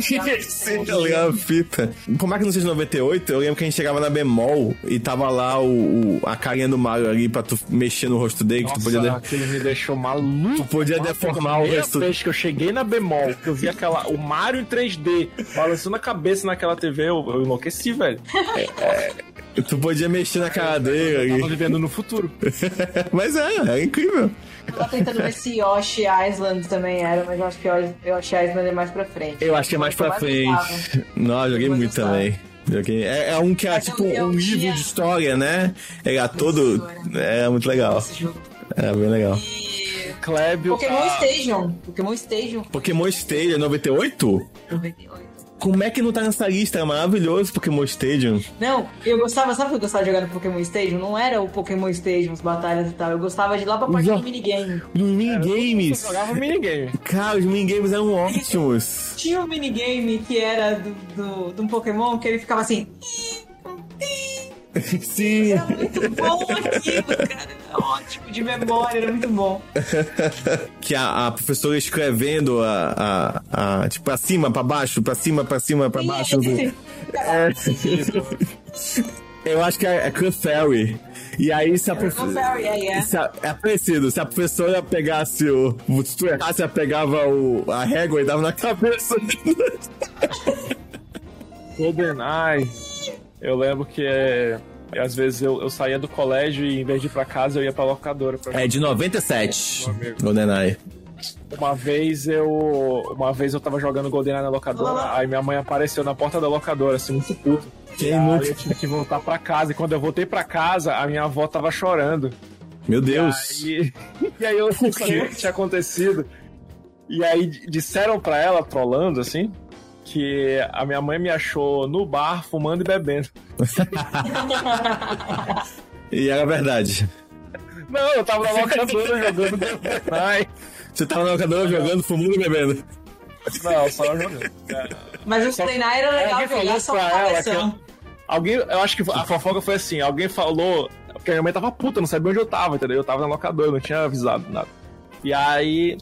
alugar a sim, fita. tá? Fita. Por mais que não seja 98, eu lembro que a gente chegava na bemol e tava lá o, o- a carinha do Mario ali pra tu mexer no rosto dele, que tu podia. Nossa, aquele me deixou maluco. Tu podia deformar o Primeira rosto. vez que eu cheguei na bemol, que eu vi aquela, o Mario em 3D balançando a cabeça naquela TV, eu, eu enlouqueci, velho. Tu podia mexer na cara dele Tava ali. vivendo no futuro. Mas é, é incrível. Eu tava tentando ver se Yoshi Island também era, mas eu acho que Yoshi Island é mais pra frente. Eu acho que é mais pra Eu frente. Não, eu joguei Eu muito gostava. também. Joguei. É, é um que é tipo eu- eu um livro tinha- de história, né? Era todo. É muito legal. Esse jogo. É bem legal. Clébio. Pokémon tá- Station. Pokémon Station. Pokémon Stadium 98? 98. Como é que não tá nessa lista? É maravilhoso Pokémon Stadium. Não, eu gostava, sabe o que eu gostava de jogar no Pokémon Stadium? Não era o Pokémon Stadium, as batalhas e tal. Eu gostava de ir lá pra parte do minigame. Eu minigames. jogava minigame. Cara, os minigames eram ótimos. Tinha um minigame que era do, do, de um Pokémon que ele ficava assim. Sim. Era muito bom aquilo, cara. Era ótimo, de memória, era muito bom. Que a, a professora escrevendo a, a, a. Tipo, pra cima, pra baixo, pra cima, pra cima, pra baixo. Sim, É. Eu acho que é, é Clefairy. E aí, se a professora. É, é. Se a- é parecido. Se a professora pegasse o. Se tu errasse, ela pegava o, a régua e dava na cabeça. GoldenEye. Eu lembro que é, às vezes eu, eu saía do colégio e em vez de ir pra casa eu ia pra locadora. Pra É de 97. GoldenEye. Uma vez eu. Uma vez eu tava jogando GoldenEye na locadora, aí minha mãe apareceu na porta da locadora, assim, muito puta. Quem aí nunca? Eu tive que voltar pra casa. E quando eu voltei pra casa, a minha avó tava chorando. Meu Deus. E, e aí eu não sabia o que tinha acontecido. E aí disseram pra ela, trolando, assim, que a minha mãe me achou no bar fumando e bebendo. E era verdade. Não, eu tava na locadora jogando GoldenEye. Você tava na locadora jogando, fumando e bebendo. Não, só jogando. Mas o GoldenEye era legal Alguém falou jogar só pra ela que Alguém, eu acho que a fofoca foi assim, alguém falou, porque a minha mãe tava puta, não sabia onde eu tava, entendeu? Eu tava na locadora, não tinha avisado nada. E aí,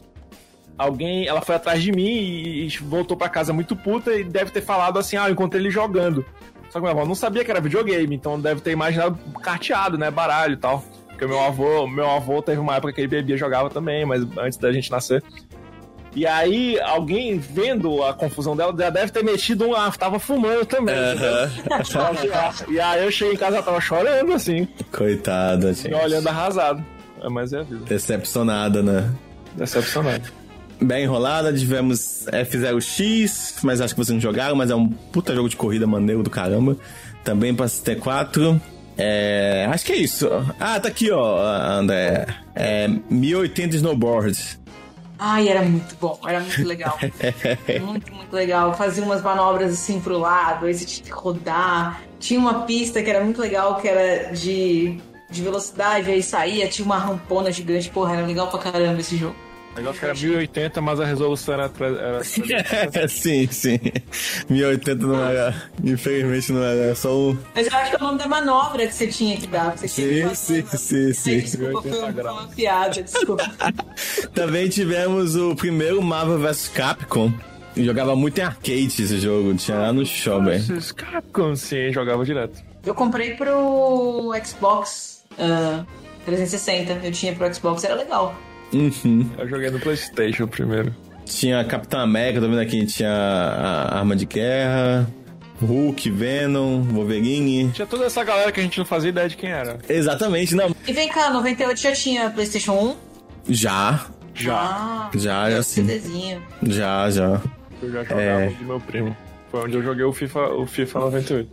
alguém, ela foi atrás de mim e, e voltou pra casa muito puta e deve ter falado assim, ah, eu encontrei ele jogando. Só que minha avó não sabia que era videogame, então deve ter imaginado carteado, né, baralho e tal. Porque meu avô, meu avô teve uma época que ele bebia e jogava também, mas antes da gente nascer. E aí, alguém vendo a confusão dela, já deve ter metido um. Ah, tava fumando também. entendeu? e aí eu cheguei em casa, ela tava chorando, assim, Coitada, gente. olhando arrasado. É, mas é a vida. Decepcionada, né? Decepcionado. Bem enrolada, tivemos F0X, mas acho que vocês não jogaram, mas é um puta jogo de corrida maneiro do caramba. Também pra CT4. É, acho que é isso. Ah, tá aqui, ó, André. É 1080 Snowboard. Ai, era muito bom, era muito legal. muito, muito legal. Fazia umas manobras assim pro lado, aí você tinha que rodar. Tinha uma pista que era muito legal, que era de, de velocidade, aí saía, tinha uma rampona gigante. Porra, era legal pra caramba esse jogo. Legal que era 1080, mas a resolução era. era... sim, sim. 1080 não era. Infelizmente não era só um. Mas eu acho que é o nome da manobra que você tinha que dar. Você tinha que Sim, fazer sim, sim, sim. Desculpa, foi uma, foi uma piada, desculpa. Também tivemos o primeiro Marvel vs Capcom. Eu jogava muito em arcade esse jogo, tinha lá no shopping. Capcom, sim, jogava direto. Eu comprei pro Xbox ah, 360. Eu tinha pro Xbox, era legal. Uhum. Eu joguei no PlayStation primeiro. Tinha Capitão América, tô vendo aqui, tinha a Arma de Guerra, Hulk, Venom, Wolverine. Tinha toda essa galera que a gente não fazia ideia de quem era. Exatamente, não. E vem cá, 98 já tinha PlayStation 1? Já, Já. já, já sim. CDzinho. Já, já. Eu já jogava É. do meu primo. Foi onde eu joguei o FIFA, o FIFA 98.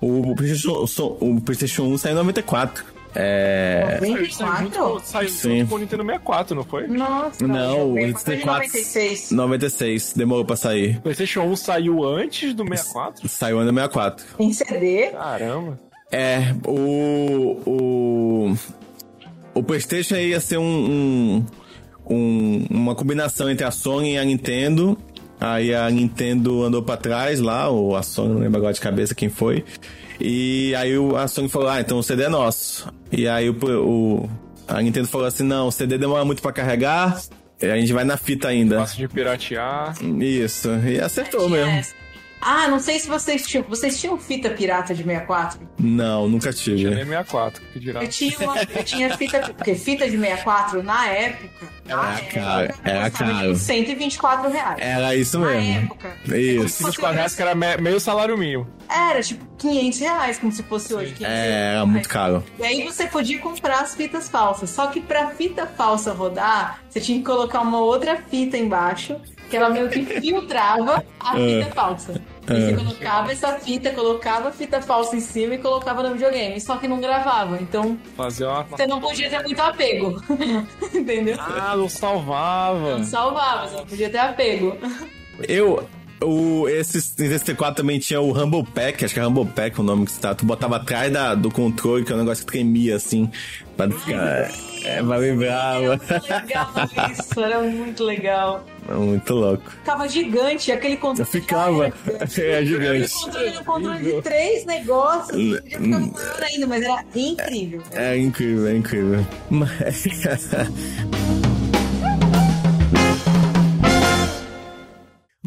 O, o PlayStation, o, o PlayStation 1 saiu em 94. É. Saiu, saiu junto, saiu Sim. junto com o Nintendo 64, não foi? Nossa, Não, o 4. 96. 96, demorou pra sair. O PlayStation 1 saiu antes do 64? Saiu no 64. Em CD? Caramba. É, o. O. O PlayStation ia ser um, um- um- uma combinação entre a Sony e a Nintendo. Aí a Nintendo andou pra trás lá, ou a Sony, não lembro agora de cabeça quem foi. E aí o- a Sony falou: Ah, então o CD é nosso. E aí o, o- a Nintendo falou assim: Não, o CD demora muito pra carregar. e A gente vai na fita ainda. Fácil de piratear. Isso, e acertou mesmo. Ah, não sei se vocês tinham. Vocês tinham fita pirata de 64? Não, nunca tive. Nem 64, que dirá. Eu tinha, uma, eu tinha fita. Porque fita de 64, na época. Na Era caro, era custava, caro. tipo, 124 reais. Era isso Na mesmo. época. Isso. 24 reais que era me- meio salário mínimo. Era tipo 500 reais, como se fosse hoje. 500 É, era muito caro. E aí você podia comprar as fitas falsas. Só que pra fita falsa rodar, você tinha que colocar uma outra fita embaixo, que ela meio que filtrava a É. fita falsa. E É. você colocava essa fita, colocava a fita falsa em cima e colocava no videogame. Só que não gravava. Então Fazer uma. você não podia ter muito apego. Entendeu? Ah, não salvava. Não salvava, você não podia ter apego. Eu. O, esse 64 também tinha o Humble Pack, acho que é Humble Pack o nome que você tá. Tu botava atrás da, do controle, que é um negócio que tremia assim. Pra ficar. É, pra lembrar. Legal isso, era muito legal. É muito louco. Ficava gigante, aquele controle. Eu ficava. É, né? gigante. Aquele controle, um controle de três negócios. Ficava hum. ainda, mas era incrível. É, é incrível, é incrível.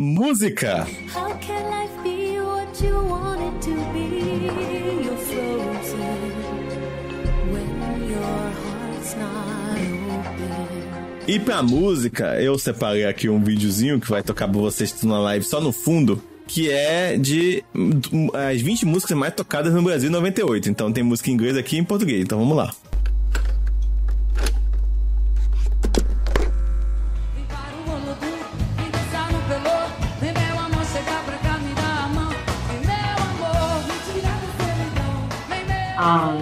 Música. How can life be what you want it to be? You're frozen when your heart's not. E pra música, eu separei aqui um videozinho que vai tocar pra vocês na live só no fundo, que é de hum, as 20 músicas mais tocadas no Brasil em 98. Então tem música em inglês aqui e em português. Então vamos lá. Ah,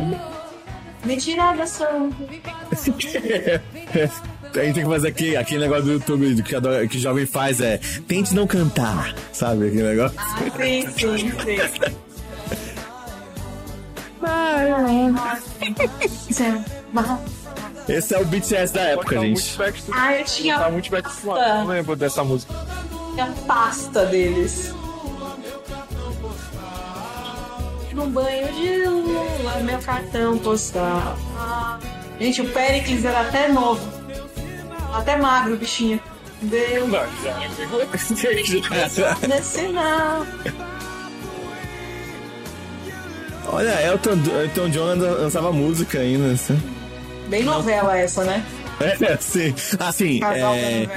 me tirar da sua. A gente tem que fazer aqui, aquele negócio do YouTube que, adora- que o jovem faz é tente não cantar, sabe? Aquele negócio. Sim, sim, sim. Esse é o BTS da época, gente. Ah, eu tinha Tá muito pasta, Não lembro dessa música. tinha pasta deles. No banho de lula, meu cartão postal. Ah, Gente, o Pericles era até novo. Até magro, o bichinho. Deu. Desce não. Olha, Elton, Elton John lançava música ainda, assim. Bem novela essa, né? É, sim. Assim, Casal é.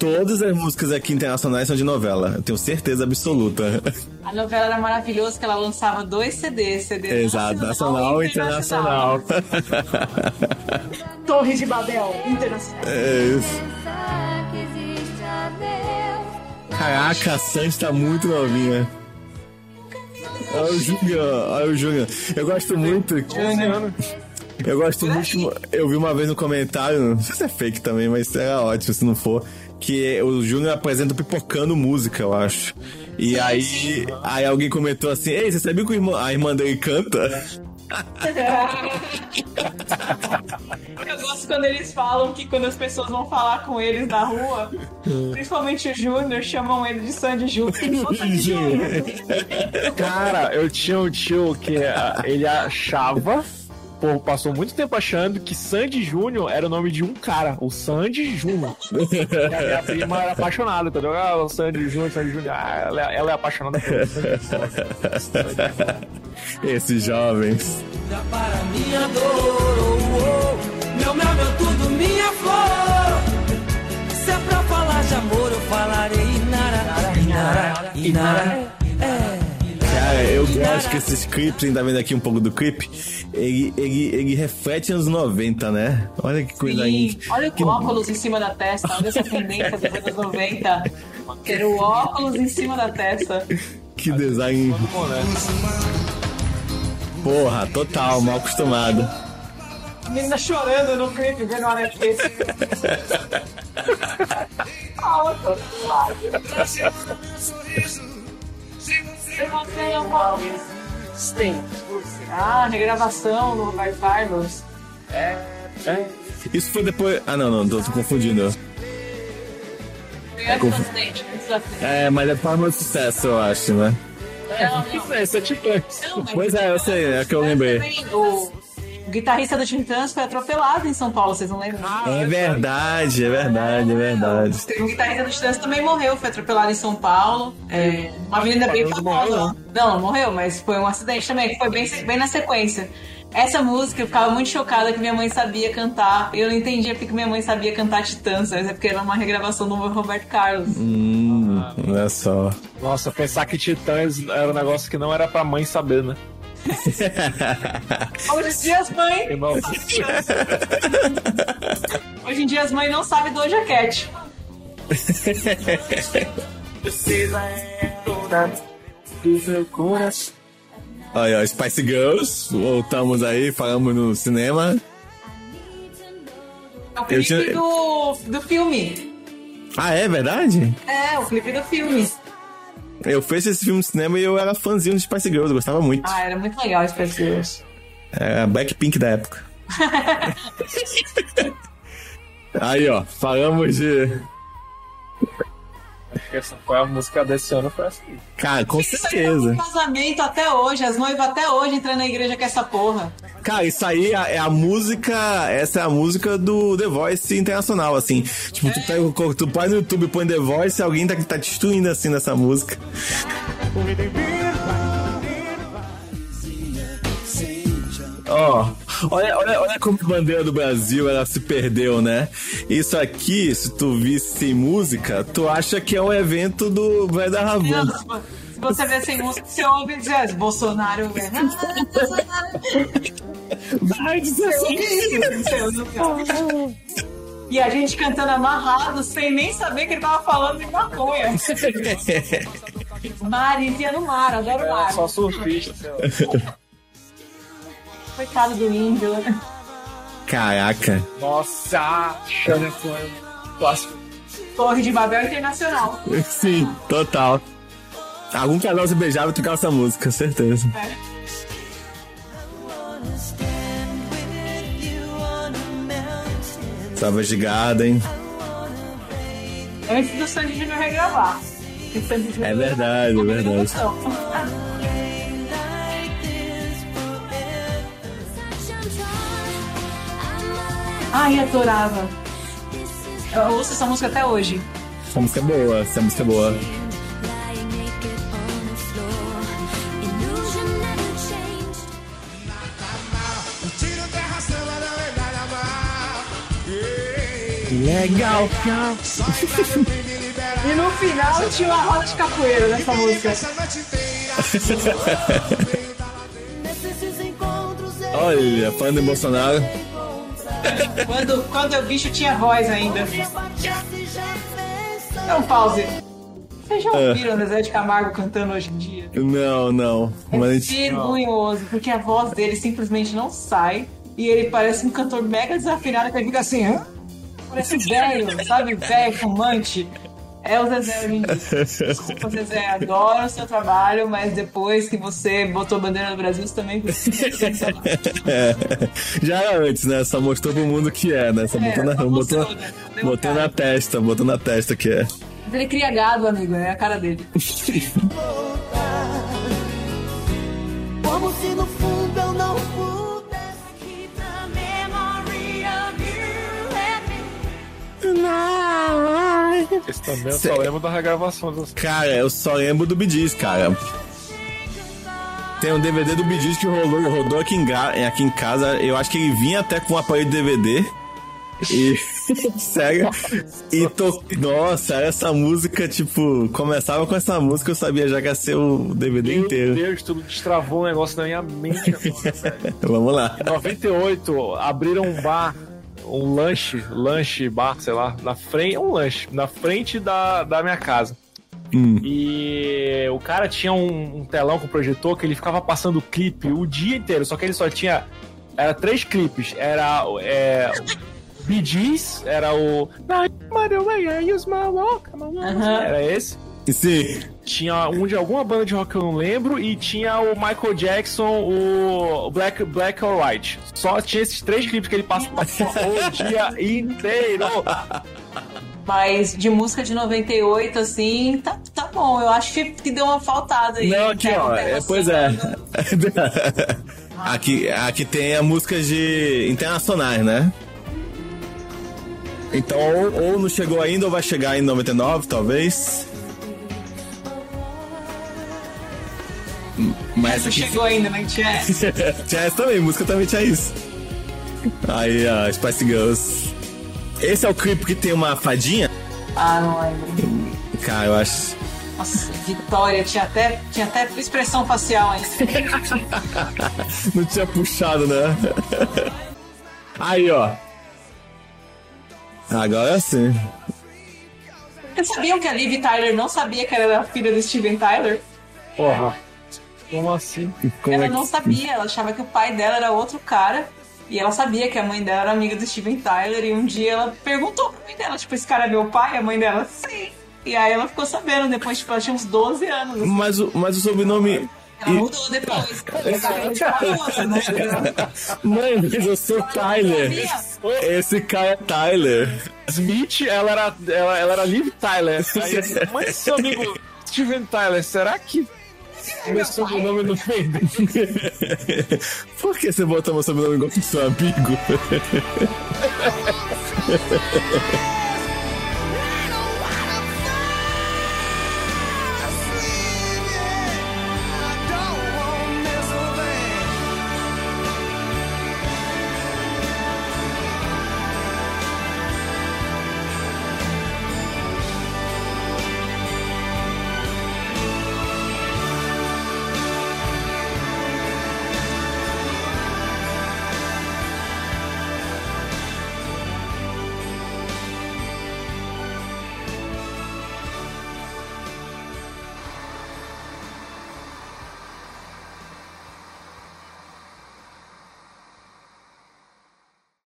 Todas as músicas aqui internacionais são de novela. Eu tenho certeza absoluta. A novela era maravilhosa que ela lançava dois CDs. CD Exato, nacional e internacional. Torre de Babel, internacional. É isso. Caraca, a Sandy tá muito novinha. Olha o Júnior, olha o Júnior. Eu gosto muito. Eu gosto muito. Eu vi uma vez no comentário, não sei se é fake também, mas era ótimo se não for. Que o Júnior apresenta pipocando música, eu acho. E aí, aí alguém comentou assim: Ei, você sabia que o irmão- a irmã dele canta? Eu gosto quando eles falam que quando as pessoas vão falar com eles na rua, principalmente o Júnior, chamam ele de Sandy Júnior. Ô, Sandy Júnior. Cara, eu tinha um tio que ah, ele achava, pô, passou muito tempo achando que Sandy Júnior era o nome de um cara, o Sandy Júnior. E a minha prima era apaixonada, entendeu? Ah, o Sandy Júnior, Sandy Júnior. Ah, ela, ela é apaixonada por Esses jovens. para minha dor. oh, oh. Meu mel, meu tudo, minha flor. Se é pra falar de amor, eu falarei Inara, Inara, Inara. Cara, eu gosto que esses clipes, a gente tá vendo aqui um pouco do clipe, ele, ele, ele reflete anos 90, né? Olha que coisa Sim, aí. olha o óculos em cima da testa, olha essa tendência dos anos 90. Ter o óculos em cima da testa. Que design. Porra, total, mal acostumado. Menina chorando no clipe, vendo a Netflix. Ah, Sim. Ah, regravação do Roberto Carlos. É. Isso foi depois. Ah, não, não, tô, tô confundindo. Do antes do acidente. É, mas é forma de sucesso, eu acho, né? Não, não. Isso é Titãs. Pois é, eu sei, é que eu lembrei. O, o guitarrista do Titãs foi atropelado em São Paulo, vocês não lembram? É verdade, é verdade, é verdade. O guitarrista do Titãs também morreu, foi atropelado em São Paulo. É, uma avenida bem famosa. Não, não morreu, mas foi um acidente também, que foi bem, bem na sequência. Essa música eu ficava muito chocada que minha mãe sabia cantar. Eu não entendia porque minha mãe sabia cantar Titãs, mas é porque era uma regravação do Roberto Carlos. Hum, olha só. Nossa, pensar que Titãs era um negócio que não era pra mãe saber, né? Hoje em dia as mães. Irmão. Hoje em dia as mães não sabem do Cat. Precisa é toda do meu coração. Olha, ó, Spice Girls, voltamos aí, falamos no cinema. É o clipe tinha- do, do filme. Ah, é verdade? É, o clipe do filme. Eu fiz esse filme no cinema e eu era fãzinho de Spice Girls, eu gostava muito. Ah, era muito legal Spice Girls. É a Blackpink da época. Aí, ó, falamos de. Essa foi a música desse ano, foi essa. Cara, com Isso aí é certeza. um casamento até hoje, as noivas até hoje entram na igreja com essa porra. Cara, isso aí é a música. Essa é a música do The Voice internacional, assim. Tipo, tu, pega, tu põe no YouTube e põe The Voice e alguém tá, tá te destruindo assim nessa música. Ó, Olha, olha, olha como a bandeira do Brasil ela se perdeu, né? Isso aqui, se tu visse sem música, tu acha que é um evento do Vai da Ravon. Se vo- se você vê sem música, você ouve dizer Bolsonaro. é, Vai dizer ouve. E a gente cantando amarrado, sem nem saber que ele tava falando de maconha. Mar, enfia no mar, adoro o mar. Só surfista. Coitado do índio. Caraca. Nossa, Xana foi clássico. Torre de Babel Internacional. Sim, total. Algum casal se beijava e tocava essa música, certeza. É. Savage Garden. Antes do Sandy Júnior regravar. É verdade, é verdade. Ai, adorava. Eu ouço essa música até hoje. Essa música é boa, essa música é boa. Legal, E no final tinha uma roda de capoeira nessa música. Olha, fã do Bolsonaro. Quando, quando o bicho tinha voz ainda. Então, pause. Vocês já É. ouviram o Zé de Camargo cantando hoje em dia? Não, não. É Mas gente... vergonhoso, porque a voz dele simplesmente não sai. E ele parece um cantor mega desafinado que ele fica assim, hã? Parece velho, sabe? Velho, fumante. É o Zezé hoje em dia. Desculpa, Zezé, adoro o seu trabalho, mas depois que você botou a bandeira no Brasil, você também É. Já era antes, né? Só mostrou pro mundo que é, né? Só É, botou, na, só botou, mostrou, né? Botou na testa, botou na testa que é. Mas ele cria gado, amigo, é a cara dele. Como se no fundo eu não pudesse keep Esse também eu só lembro da regravação dos. Cara, eu só lembro do Bidis, cara. Tem um DVD do Bidis que rolou, rodou aqui em, ga- aqui em casa. Eu acho que ele vinha até com um aparelho de DVD. E. Sério. E to... Nossa, essa música, tipo, começava com essa música, eu sabia já que ia ser o DVD Meu inteiro. Deus, tudo destravou um negócio na minha mente agora. Vamos lá. Em 98, abriram um bar, um lanche, lanche, bar, sei lá, na frente, um lanche, na frente da, da minha casa. Hum. E o cara tinha um, um telão com projetor que ele ficava passando clipe o dia inteiro, só que ele só tinha. Era três clipes. Era. É, Bee Gees, era o. Aham. Era esse. Sim. Tinha um de alguma banda de rock que eu não lembro e tinha o Michael Jackson, o Black, Black or White. Só tinha esses três clipes que ele passava o dia inteiro. Mas de música de 98, assim, tá, tá bom. Eu acho que, que deu uma faltada aí. Não, aqui, ó. é, pois é. aqui, aqui tem a música de internacionais, né? Então, ou, ou não chegou ainda, ou vai chegar em 99, talvez. Mas Não aqui. chegou ainda, né? Tinha tinha essa também, música também tinha isso. Aí, ó, Spice Girls. Esse é o clipe que tem uma fadinha? Ah, não lembro. Cara, eu acho. Nossa, Vitória, tinha até, tinha até expressão facial ainda. Não tinha puxado, né? Aí, ó. Agora sim. Vocês sabiam que a Liv Tyler não sabia que ela era filha do Steven Tyler? Porra. Como assim? Como ela é que- não sabia, ela achava que o pai dela era outro cara. E ela sabia que a mãe dela era amiga do Steven Tyler. E um dia ela perguntou pra mãe dela: Tipo, esse cara é meu pai? A mãe dela, sim. E aí ela ficou sabendo depois, tipo, ela tinha uns 12 anos. assim. Mas o, mas o sobrenome. Ela mudou depois. Famosa, né? Mãe, mas eu sou Tyler. Esse cara é Tyler. Smith, ela era, ela, ela era Liv Tyler. Aí, mas seu amigo Steven Tyler, será que meu sobrenome não vem Por que você botou meu sobrenome igual que seu amigo?